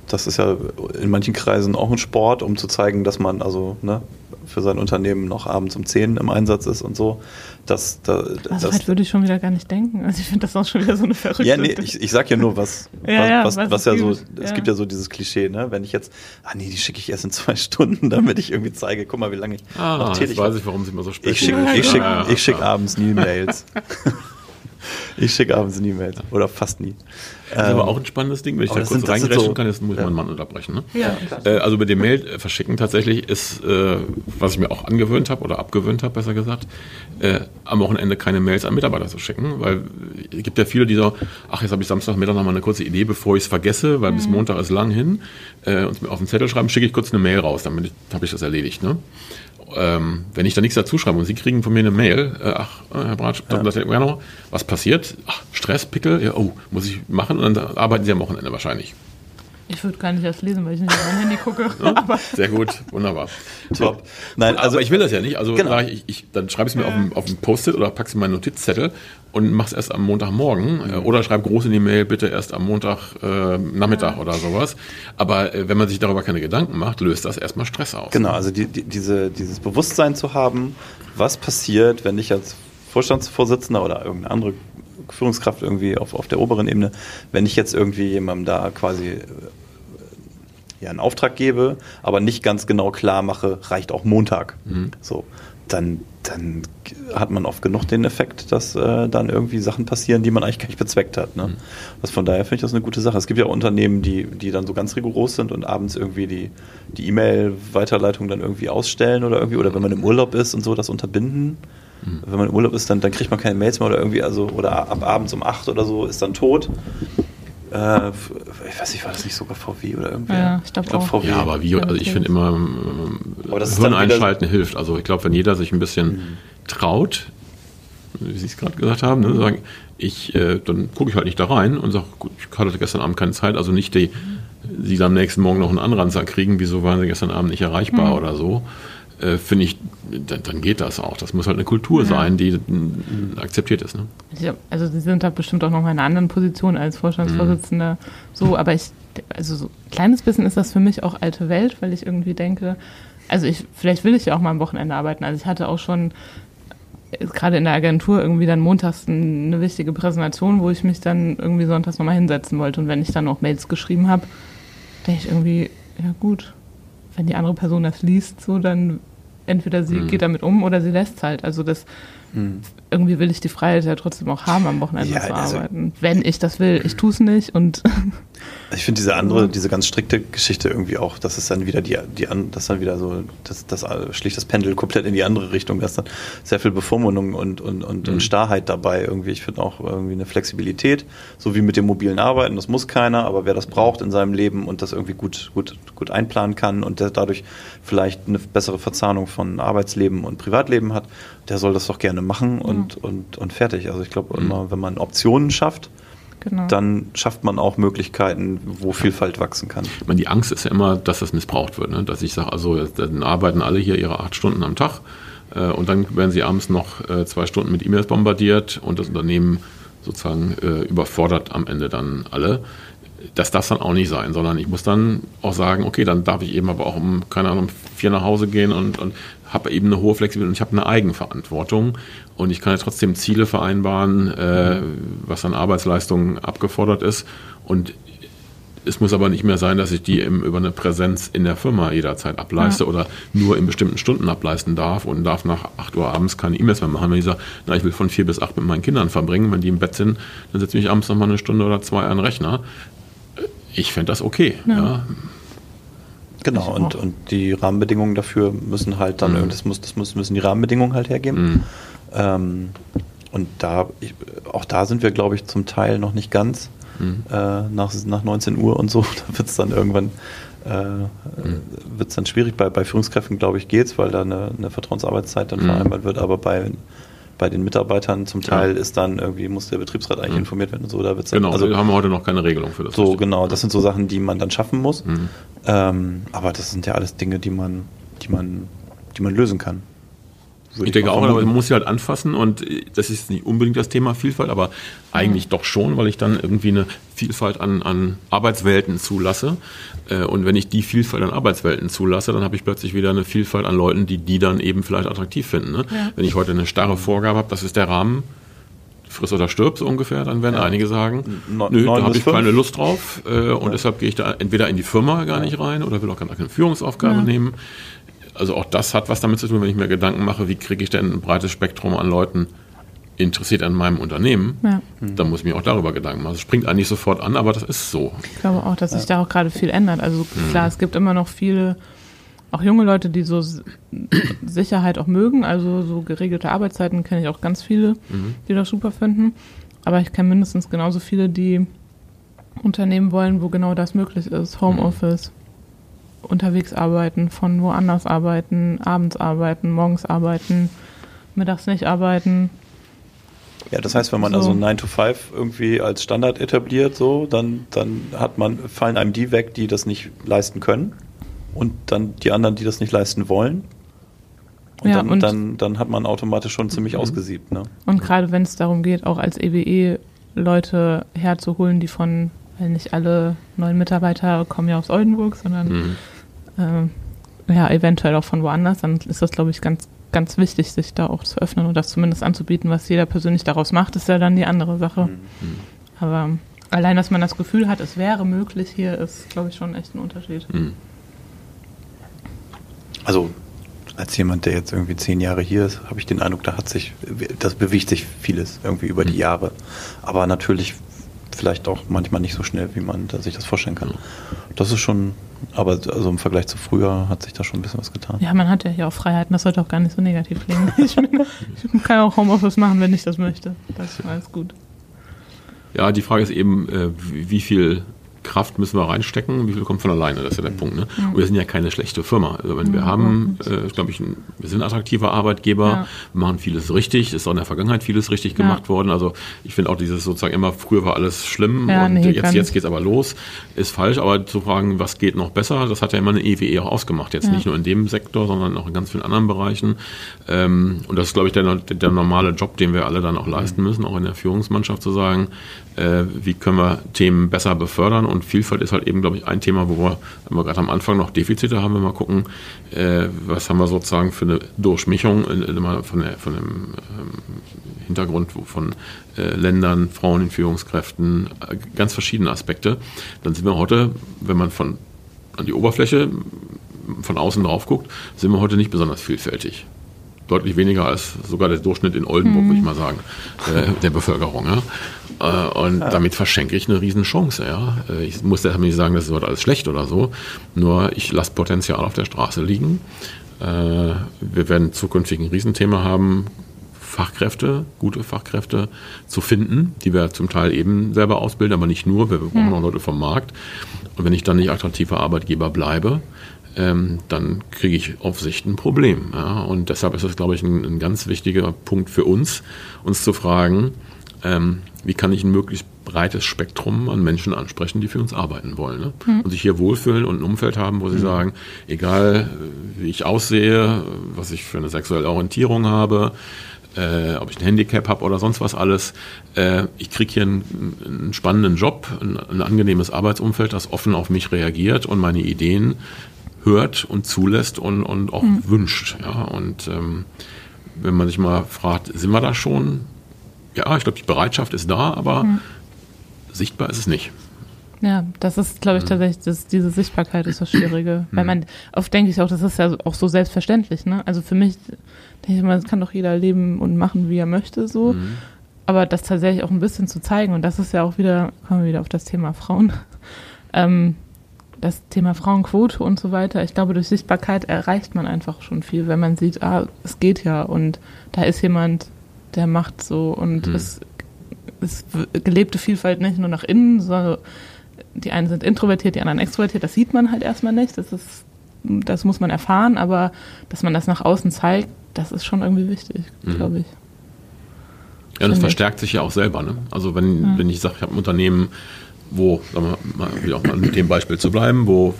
das ist ja in manchen Kreisen auch ein Sport, um zu zeigen, dass man also ne, für sein Unternehmen noch abends um 10 im Einsatz ist und so. Das, da, Also das, würde ich schon wieder gar nicht denken. Also ich finde das auch schon wieder so eine verrückte ja, nee, ich, ich sag ja nur, was, Ja, ja, was, was, was was es ja so, gibt, es ja. gibt ja so dieses Klischee, ne? Wenn ich jetzt, ah nee, die schicke ich erst in zwei Stunden, damit ich irgendwie zeige, guck mal, wie lange ich Ah, noch jetzt tätig weiß ich, warum sie immer so sprechen. Ich schicke Ja, ich schick, Ja, ja, ich schick abends nie Mails. ich schicke abends nie Mails. Oder fast nie. Das ist aber Ähm, auch ein spannendes Ding, wenn ich aber da das kurz sind- reingrätschen so- kann, jetzt muss ich ja. meinen Mann unterbrechen. Ne? Ja. Äh, also bei dem Mail äh, verschicken tatsächlich ist, äh, was ich mir auch angewöhnt habe oder abgewöhnt habe, besser gesagt, äh, am Wochenende keine Mails an Mitarbeiter zu schicken, weil es gibt ja viele, die so, ach, jetzt habe ich Samstagmittag noch mal eine kurze Idee, bevor ich es vergesse, weil bis Montag ist lang hin, äh, und mir auf den Zettel schreiben, schicke ich kurz eine Mail raus, damit habe ich das erledigt. Ne? Ähm, wenn ich da nichts dazu schreibe und Sie kriegen von mir eine Mail, äh, ach, äh, Herr Bratsch, ja. das ja noch, was passiert? Ach, Stress, Pickel, ja, oh, muss ich machen und dann arbeiten Sie am Wochenende wahrscheinlich. Ich würde gar nicht erst lesen, weil ich nicht auf mein Handy gucke. Aber Sehr gut, wunderbar. Top. Nein, Also, aber ich will das ja nicht. Also Genau. ich, ich, dann schreibe ich es mir auf dem, auf dem Post-it oder packe es in meinen Notizzettel und mache es erst am Montagmorgen äh, oder schreibe groß in die Mail, bitte erst am Montag äh, Nachmittag oder sowas. Aber äh, wenn man sich darüber keine Gedanken macht, löst das erstmal Stress aus. Genau, also die, die, diese, dieses Bewusstsein zu haben, was passiert, wenn ich als Vorstandsvorsitzender oder irgendeine andere Führungskraft irgendwie auf, auf der oberen Ebene, wenn ich jetzt irgendwie jemandem da quasi äh, ja, einen Auftrag gebe, aber nicht ganz genau klar mache, reicht auch Montag. So, dann, dann hat man oft genug den Effekt, dass äh, dann irgendwie Sachen passieren, die man eigentlich gar nicht bezweckt hat. Ne? Also von daher finde ich das eine gute Sache. Es gibt ja auch Unternehmen, die, die dann so ganz rigoros sind und abends irgendwie die, die E-Mail-Weiterleitung dann irgendwie ausstellen oder irgendwie, oder wenn man im Urlaub ist und so das unterbinden. Wenn man im Urlaub ist, dann, dann kriegt man keine Mails mehr oder irgendwie, also, oder ab abends um 8 oder so ist dann tot. Äh, ich weiß nicht, war das nicht sogar VW oder irgendwie? Ja, ich glaub auch. VW. Ja, aber wie, also ich finde immer, ähm, Aber das Hirn einschalten hilft. Also ich glaube, wenn jeder sich ein bisschen Mhm. traut, wie Sie es gerade gesagt haben, ne, sagen, ich, äh, dann gucke ich halt nicht da rein und sage, gut, ich hatte gestern Abend keine Zeit, also nicht die, Sie dann am nächsten Morgen noch einen Anranzer kriegen, wieso waren Sie gestern Abend nicht erreichbar oder so. Äh, finde ich, dann, dann geht das auch. Das muss halt eine Kultur sein, die mm, akzeptiert ist. Ne? ich, also sie sind da bestimmt auch noch mal in einer anderen Position als Vorstandsvorsitzender. So, aber ich, also so ein kleines bisschen ist das für mich auch alte Welt, weil ich irgendwie denke, also ich, vielleicht will ich ja auch mal am Wochenende arbeiten. Also ich hatte auch schon äh, gerade in der Agentur irgendwie dann montags eine wichtige Präsentation, wo ich mich dann irgendwie sonntags nochmal hinsetzen wollte. Und wenn ich dann noch Mails geschrieben habe, denke ich irgendwie, ja gut, wenn die andere Person das liest, so dann entweder sie geht damit um oder sie lässt halt. Also das irgendwie will ich die Freiheit ja trotzdem auch haben, am Wochenende Ja, zu also- arbeiten. Wenn ich das will, ich tue es nicht und Ich finde diese andere, diese ganz strikte Geschichte irgendwie auch, das ist dann wieder die, die an, das dann wieder so, das, das schlicht das Pendel komplett in die andere Richtung. Da ist dann sehr viel Bevormundung und, und, und, und Starrheit dabei irgendwie. Ich finde auch irgendwie eine Flexibilität, so wie mit dem mobilen Arbeiten, das muss keiner, aber wer das braucht in seinem Leben und das irgendwie gut, gut, gut einplanen kann und der dadurch vielleicht eine bessere Verzahnung von Arbeitsleben und Privatleben hat, der soll das doch gerne machen und, und, und fertig. Also ich glaube immer, wenn man Optionen schafft, genau. dann schafft man auch Möglichkeiten, wo Vielfalt wachsen kann. Ich meine, die Angst ist ja immer, dass das missbraucht wird. Ne? Dass ich sage, also dann arbeiten alle hier ihre acht Stunden am Tag äh, und dann werden sie abends noch äh, zwei Stunden mit E-Mails bombardiert und das Unternehmen sozusagen äh, überfordert am Ende dann alle. Das darf dann auch nicht sein, sondern ich muss dann auch sagen, okay, dann darf ich eben aber auch um, keine Ahnung, um vier nach Hause gehen und, und habe eben eine hohe Flexibilität und ich habe eine Eigenverantwortung und ich kann ja trotzdem Ziele vereinbaren, äh, was an Arbeitsleistungen abgefordert ist und es muss aber nicht mehr sein, dass ich die eben über eine Präsenz in der Firma jederzeit ableiste oder nur in bestimmten Stunden ableisten darf und darf nach 8 Uhr abends keine E-Mails mehr machen. Wenn ich sage, na, ich will von 4 bis 8 mit meinen Kindern verbringen, wenn die im Bett sind, dann setze ich mich abends noch mal eine Stunde oder zwei an den Rechner. Ich fände das okay. Ja. Genau, und, und die Rahmenbedingungen dafür müssen halt dann, Mhm. das, muss, das muss, müssen die Rahmenbedingungen halt hergeben. Mhm. Ähm, und da, ich, auch da sind wir, glaube ich, zum Teil noch nicht ganz Mhm. äh, nach, nach 19 Uhr und so. Da wird es dann irgendwann äh, Mhm. wird's dann schwierig. Bei, bei Führungskräften, glaube ich, geht's, weil da eine, eine Vertrauensarbeitszeit dann Mhm. vereinbart wird, aber bei bei den Mitarbeitern zum Ja. Teil ist dann irgendwie, muss der Betriebsrat eigentlich Mhm. informiert werden und so, da wird's dann, Genau, also wir haben heute noch keine Regelung für das. so, Richtig. genau, das sind so Sachen, die man dann schaffen muss. Mhm. Ähm, aber das sind ja alles Dinge, die man, die man, die man lösen kann. Ich denke auch, aber man muss sie halt anfassen und das ist nicht unbedingt das Thema Vielfalt, aber eigentlich doch schon, weil ich dann irgendwie eine Vielfalt an, an Arbeitswelten zulasse. Äh, und wenn ich die Vielfalt an Arbeitswelten zulasse, dann habe ich plötzlich wieder eine Vielfalt an Leuten, die die dann eben vielleicht attraktiv finden. Ne? Ja. Wenn ich heute eine starre Vorgabe habe, das ist der Rahmen, friss oder stirb so ungefähr, dann werden ja. einige sagen, no, nö, da habe ich keine Lust drauf äh, und ja. deshalb gehe ich da entweder in die Firma gar nicht rein oder will auch gar keine Führungsaufgabe ja. nehmen. Also auch das hat was damit zu tun, wenn ich mir Gedanken mache, wie kriege ich denn ein breites Spektrum an Leuten interessiert an meinem Unternehmen, ja. dann muss ich mir auch darüber Gedanken machen. Es springt eigentlich sofort an, aber das ist so. Ich glaube auch, dass sich da auch gerade viel ändert. Also klar, mhm. es gibt immer noch viele auch junge Leute, die so Sicherheit auch mögen, also so geregelte Arbeitszeiten kenne ich auch ganz viele, mhm. die das super finden. Aber ich kenne mindestens genauso viele, die Unternehmen wollen, wo genau das möglich ist. Homeoffice, mhm. unterwegs arbeiten, von woanders arbeiten, abends arbeiten, morgens arbeiten, mittags nicht arbeiten. Ja, das heißt, wenn man so. also 9 to 5 irgendwie als Standard etabliert, so, dann, dann hat man, fallen einem die weg, die das nicht leisten können und dann die anderen, die das nicht leisten wollen. Und, ja, dann, und dann, dann hat man automatisch schon ziemlich mhm. ausgesiebt. Ne? Und gerade wenn es darum geht, auch als EWE Leute herzuholen, die von, weil nicht alle neuen Mitarbeiter kommen ja aus Oldenburg, sondern mhm. äh, ja, eventuell auch von woanders, dann ist das, glaube ich, ganz, ganz wichtig, sich da auch zu öffnen und das zumindest anzubieten. Was jeder persönlich daraus macht, ist ja dann die andere Sache. Mhm. Aber allein, dass man das Gefühl hat, es wäre möglich hier, ist, glaube ich, schon echt ein Unterschied. Mhm also als jemand, der jetzt irgendwie zehn Jahre hier ist, habe ich den Eindruck, da hat sich, das bewegt sich vieles irgendwie über die mhm. Jahre. Aber natürlich vielleicht auch manchmal nicht so schnell, wie man sich das vorstellen kann. Das ist schon, aber also im Vergleich zu früher hat sich da schon ein bisschen was getan. Ja, man hat ja hier auch Freiheiten, das sollte auch gar nicht so negativ klingen. Ich, ich kann auch Homeoffice machen, wenn ich das möchte. Das ist alles gut. Ja, die Frage ist eben, äh, wie viel Kraft müssen wir reinstecken, wie viel kommt von alleine, das ist ja der mhm. Punkt. Ne? Und wir sind ja keine schlechte Firma. Also wenn wir haben, äh, glaube ich, ein, wir sind ein attraktiver Arbeitgeber, ja. wir machen vieles richtig, ist auch in der Vergangenheit vieles richtig ja. gemacht worden. Also ich finde auch dieses sozusagen immer, früher war alles schlimm ja, und nee, jetzt, jetzt geht es aber los, ist falsch. Aber zu fragen, was geht noch besser, das hat ja immer eine EWE auch ausgemacht. Jetzt nicht nur in dem Sektor, sondern auch in ganz vielen anderen Bereichen. Ähm, und das ist, glaube ich, der, der normale Job, den wir alle dann auch leisten müssen, auch in der Führungsmannschaft zu sagen, wie können wir Themen besser befördern. Und Vielfalt ist halt eben, glaube ich, ein Thema, wo wir, wir gerade am Anfang noch Defizite haben, wenn wir gucken, äh, was haben wir sozusagen für eine Durchmischung von, der, von dem ähm, Hintergrund von äh, Ländern, Frauen in Führungskräften, äh, ganz verschiedene Aspekte. Dann sind wir heute, wenn man von an die Oberfläche von außen drauf guckt, sind wir heute nicht besonders vielfältig deutlich weniger als sogar der Durchschnitt in Oldenburg, mhm. würde ich mal sagen, äh, der Bevölkerung. Ja? Äh, und ja. damit verschenke ich eine Riesenchance. Ja? Äh, ich muss deshalb nicht sagen, das wird alles schlecht oder so. Nur ich lasse Potenzial auf der Straße liegen. Äh, wir werden zukünftig ein Riesenthema haben, Fachkräfte, gute Fachkräfte zu finden, die wir zum Teil eben selber ausbilden, aber nicht nur. Wir brauchen mhm. auch Leute vom Markt. Und wenn ich dann nicht attraktiver Arbeitgeber bleibe, ähm, dann kriege ich auf Sicht ein Problem. Ja? Und deshalb ist es, glaube ich, ein, ein, ganz wichtiger Punkt für uns, uns zu fragen, ähm, wie kann ich ein möglichst breites Spektrum an Menschen ansprechen, die für uns arbeiten wollen. Ne? Mhm. Und sich hier wohlfühlen und ein Umfeld haben, wo sie mhm. sagen, egal wie ich aussehe, was ich für eine sexuelle Orientierung habe, äh, ob ich ein Handicap habe oder sonst was alles, äh, ich kriege hier einen, einen, spannenden Job, ein, ein angenehmes Arbeitsumfeld, das offen auf mich reagiert und meine Ideen hört und zulässt und, und auch mhm. wünscht. Ja? Und ähm, wenn man sich mal fragt, sind wir da schon? Ja, ich glaube, die Bereitschaft ist da, aber mhm. sichtbar ist es nicht. Ja, das ist, glaube ich, mhm. tatsächlich, das, diese Sichtbarkeit ist das Schwierige. Weil mhm. man, oft denke ich auch, das ist ja auch so selbstverständlich, ne? Also für mich denke ich immer, das kann doch jeder leben und machen, wie er möchte, so. Mhm. Aber das tatsächlich auch ein bisschen zu zeigen, und das ist ja auch wieder, kommen wir wieder auf das Thema Frauen, ähm, das Thema Frauenquote und so weiter, ich glaube, durch Sichtbarkeit erreicht man einfach schon viel, wenn man sieht, ah, es geht ja und da ist jemand, der macht so und mhm. es ist gelebte Vielfalt nicht nur nach innen, sondern die einen sind introvertiert, die anderen extrovertiert, das sieht man halt erstmal nicht, das ist, das muss man erfahren, aber dass man das nach außen zeigt, das ist schon irgendwie wichtig, mhm. glaube ich. Ja, das verstärkt sich ja auch selber. Ne? Also wenn, ja. wenn ich sage, ich habe ein Unternehmen, wo, sagen wir mal, wieder auch mal mit dem Beispiel zu bleiben, wo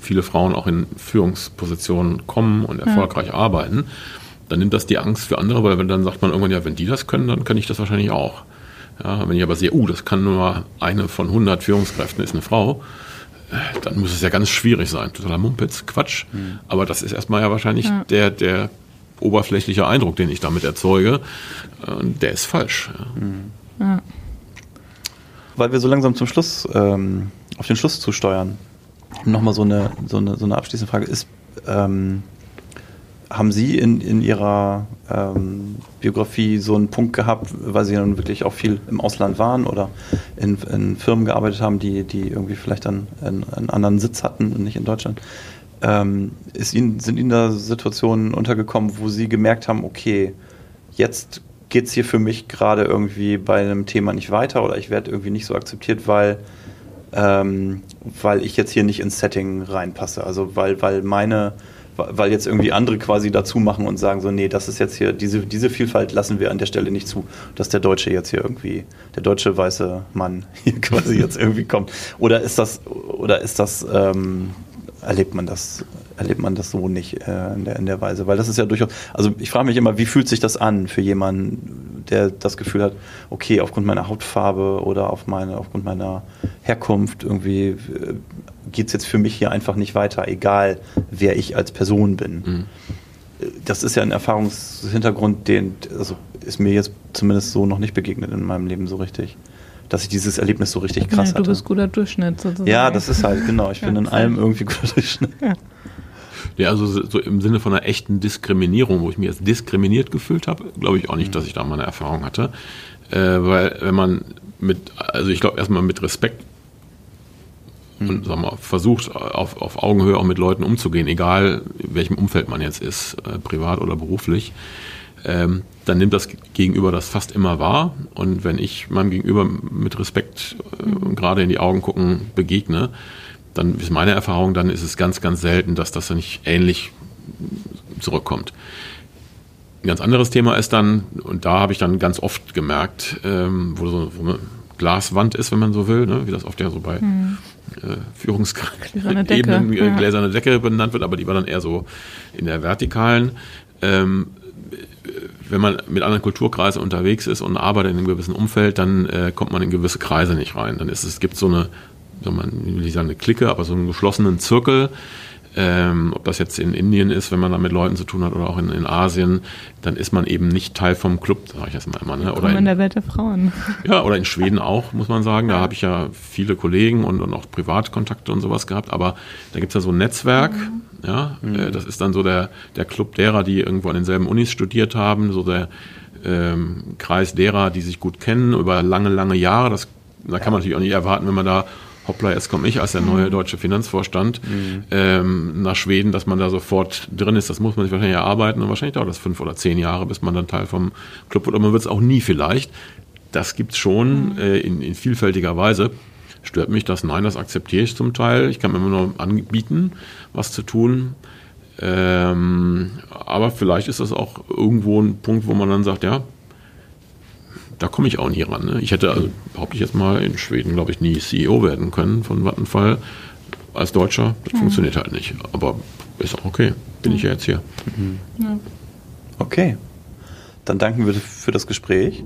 viele Frauen auch in Führungspositionen kommen und erfolgreich ja. arbeiten, dann nimmt das die Angst für andere, weil dann sagt man irgendwann, ja, wenn die das können, dann kann ich das wahrscheinlich auch. Ja, wenn ich aber sehe, uh, das kann nur eine von 100 Führungskräften, ist eine Frau, dann muss es ja ganz schwierig sein. Totaler Mumpitz, Quatsch. Mhm. Aber das ist erstmal ja wahrscheinlich ja. Der, der oberflächliche Eindruck, den ich damit erzeuge. Und der ist falsch. Ja. Mhm. Ja. Weil wir so langsam zum Schluss, ähm, auf den Schluss zusteuern. Nochmal so eine, so eine, so eine abschließende Frage. Ist, ähm, haben Sie in, in Ihrer ähm, Biografie so einen Punkt gehabt, weil Sie dann wirklich auch viel im Ausland waren oder in, in Firmen gearbeitet haben, die, die irgendwie vielleicht dann einen, einen anderen Sitz hatten und nicht in Deutschland? Ähm, Ihnen, sind Ihnen da Situationen untergekommen, wo Sie gemerkt haben, okay, jetzt geht es hier für mich gerade irgendwie bei einem Thema nicht weiter oder ich werde irgendwie nicht so akzeptiert, weil, ähm, weil ich jetzt hier nicht ins Setting reinpasse. Also weil, weil meine weil jetzt irgendwie andere quasi dazu machen und sagen so, nee, das ist jetzt hier, diese, diese Vielfalt lassen wir an der Stelle nicht zu, dass der Deutsche jetzt hier irgendwie, der deutsche weiße Mann hier quasi jetzt irgendwie kommt. Oder ist das, oder ist das, ähm, erlebt man das, erlebt man das so nicht äh, in, der, in der Weise? Weil das ist ja durchaus, also ich frage mich immer, wie fühlt sich das an für jemanden, der das Gefühl hat, okay, aufgrund meiner Hautfarbe oder auf meine, aufgrund meiner Herkunft irgendwie äh, geht es jetzt für mich hier einfach nicht weiter, egal wer ich als Person bin. Mhm. Das ist ja ein Erfahrungshintergrund, den also ist mir jetzt zumindest so noch nicht begegnet in meinem Leben so richtig. Dass ich dieses Erlebnis so richtig krass ja, du hatte. Du bist guter Durchschnitt sozusagen. Ja, das ist halt, genau. Ich bin in allem irgendwie guter Durchschnitt. Ja. Ja, also so im Sinne von einer echten Diskriminierung, wo ich mich jetzt diskriminiert gefühlt habe, glaube ich auch nicht, mhm. dass ich da mal eine Erfahrung hatte. Äh, weil wenn man mit, also ich glaube erstmal mit Respekt und sagen wir, versucht auf, auf Augenhöhe auch mit Leuten umzugehen, egal in welchem Umfeld man jetzt ist, äh, privat oder beruflich, ähm, dann nimmt das Gegenüber das fast immer wahr. Und wenn ich meinem Gegenüber mit Respekt äh, mhm. gerade in die Augen gucken begegne, dann ist meine Erfahrung, dann ist es ganz, ganz selten, dass das dann nicht ähnlich zurückkommt. Ein ganz anderes Thema ist dann, und da habe ich dann ganz oft gemerkt, ähm, wo so eine Glaswand ist, wenn man so will, ne, wie das oft ja so bei mhm äh, Decke, ja. gläserne Decke benannt wird, aber die war dann eher so in der vertikalen. Ähm, wenn man mit anderen Kulturkreisen unterwegs ist und arbeitet in einem gewissen Umfeld, dann äh, kommt man in gewisse Kreise nicht rein. Dann ist es, gibt so eine, so man will ich sagen eine Clique, aber so einen geschlossenen Zirkel, ähm, ob das jetzt in Indien ist, wenn man da mit Leuten zu tun hat, oder auch in, in Asien, dann ist man eben nicht Teil vom Club, sage ich jetzt mal immer. Ne? Oder in, in, der Welt der Frauen. Ja, oder in Schweden auch, muss man sagen. Da habe ich ja viele Kollegen und, und auch Privatkontakte und sowas gehabt. Aber da gibt es ja so ein Netzwerk. Mhm. Ja, mhm. Äh, das ist dann so der, der Club derer, die irgendwo an denselben Unis studiert haben, so der ähm, Kreis derer, die sich gut kennen über lange, lange Jahre. Das, da kann man natürlich auch nicht erwarten, wenn man da hoppla, jetzt komme ich als der neue mhm. deutsche Finanzvorstand mhm. ähm, nach Schweden, dass man da sofort drin ist. Das muss man sich wahrscheinlich erarbeiten und wahrscheinlich dauert das fünf oder zehn Jahre, bis man dann Teil vom Club wird. Aber man wird es auch nie vielleicht. Das gibt's schon mhm. äh, in, in vielfältiger Weise. Stört mich das? Nein, das akzeptiere ich zum Teil. Ich kann mir immer nur anbieten, was zu tun. Ähm, aber vielleicht ist das auch irgendwo ein Punkt, wo man dann sagt, ja, da komme ich auch nie ran. Ne? Ich hätte, also, behaupte ich jetzt mal, in Schweden, glaube ich, nie CEO werden können von Vattenfall als Deutscher. Das mhm. funktioniert halt nicht. Aber ist auch okay. Bin mhm. ich ja jetzt hier. Mhm. Okay. Dann danken wir für das Gespräch.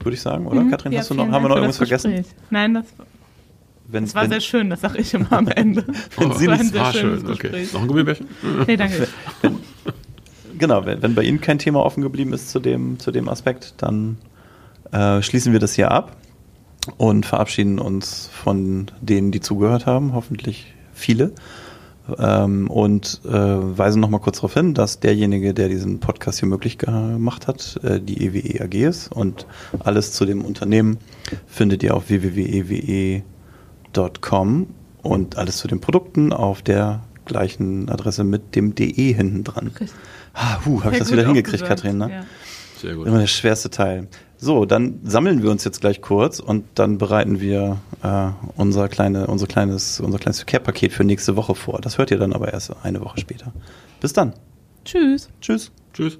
Würde ich sagen, oder? Mhm. Kathrin, ja, hast du noch, haben wir noch irgendwas vergessen? Nein, das, wenn, das war wenn, sehr schön, das sage ich immer am Ende. wenn Sie war ein sehr war schön. Okay. Noch ein Gummibärchen? nee, danke. Wenn, genau, wenn, wenn bei Ihnen kein Thema offen geblieben ist zu dem, zu dem Aspekt, dann äh, schließen wir das hier ab und verabschieden uns von denen, die zugehört haben, hoffentlich viele. Ähm, und äh, weisen nochmal kurz darauf hin, dass derjenige, der diesen Podcast hier möglich gemacht hat, äh, die EWE AG ist. Und alles zu dem Unternehmen findet ihr auf www.ewe.com und alles zu den Produkten auf der gleichen Adresse mit dem DE hinten dran. Ah, huh, habe ich das wieder hingekriegt, Katrin, ne? Ja. Sehr gut. Immer der schwerste Teil. So, dann sammeln wir uns jetzt gleich kurz und dann bereiten wir äh, unser, kleine, unser, kleines, unser kleines Care-Paket für nächste Woche vor. Das hört ihr dann aber erst eine Woche später. Bis dann. Tschüss. Tschüss. Tschüss.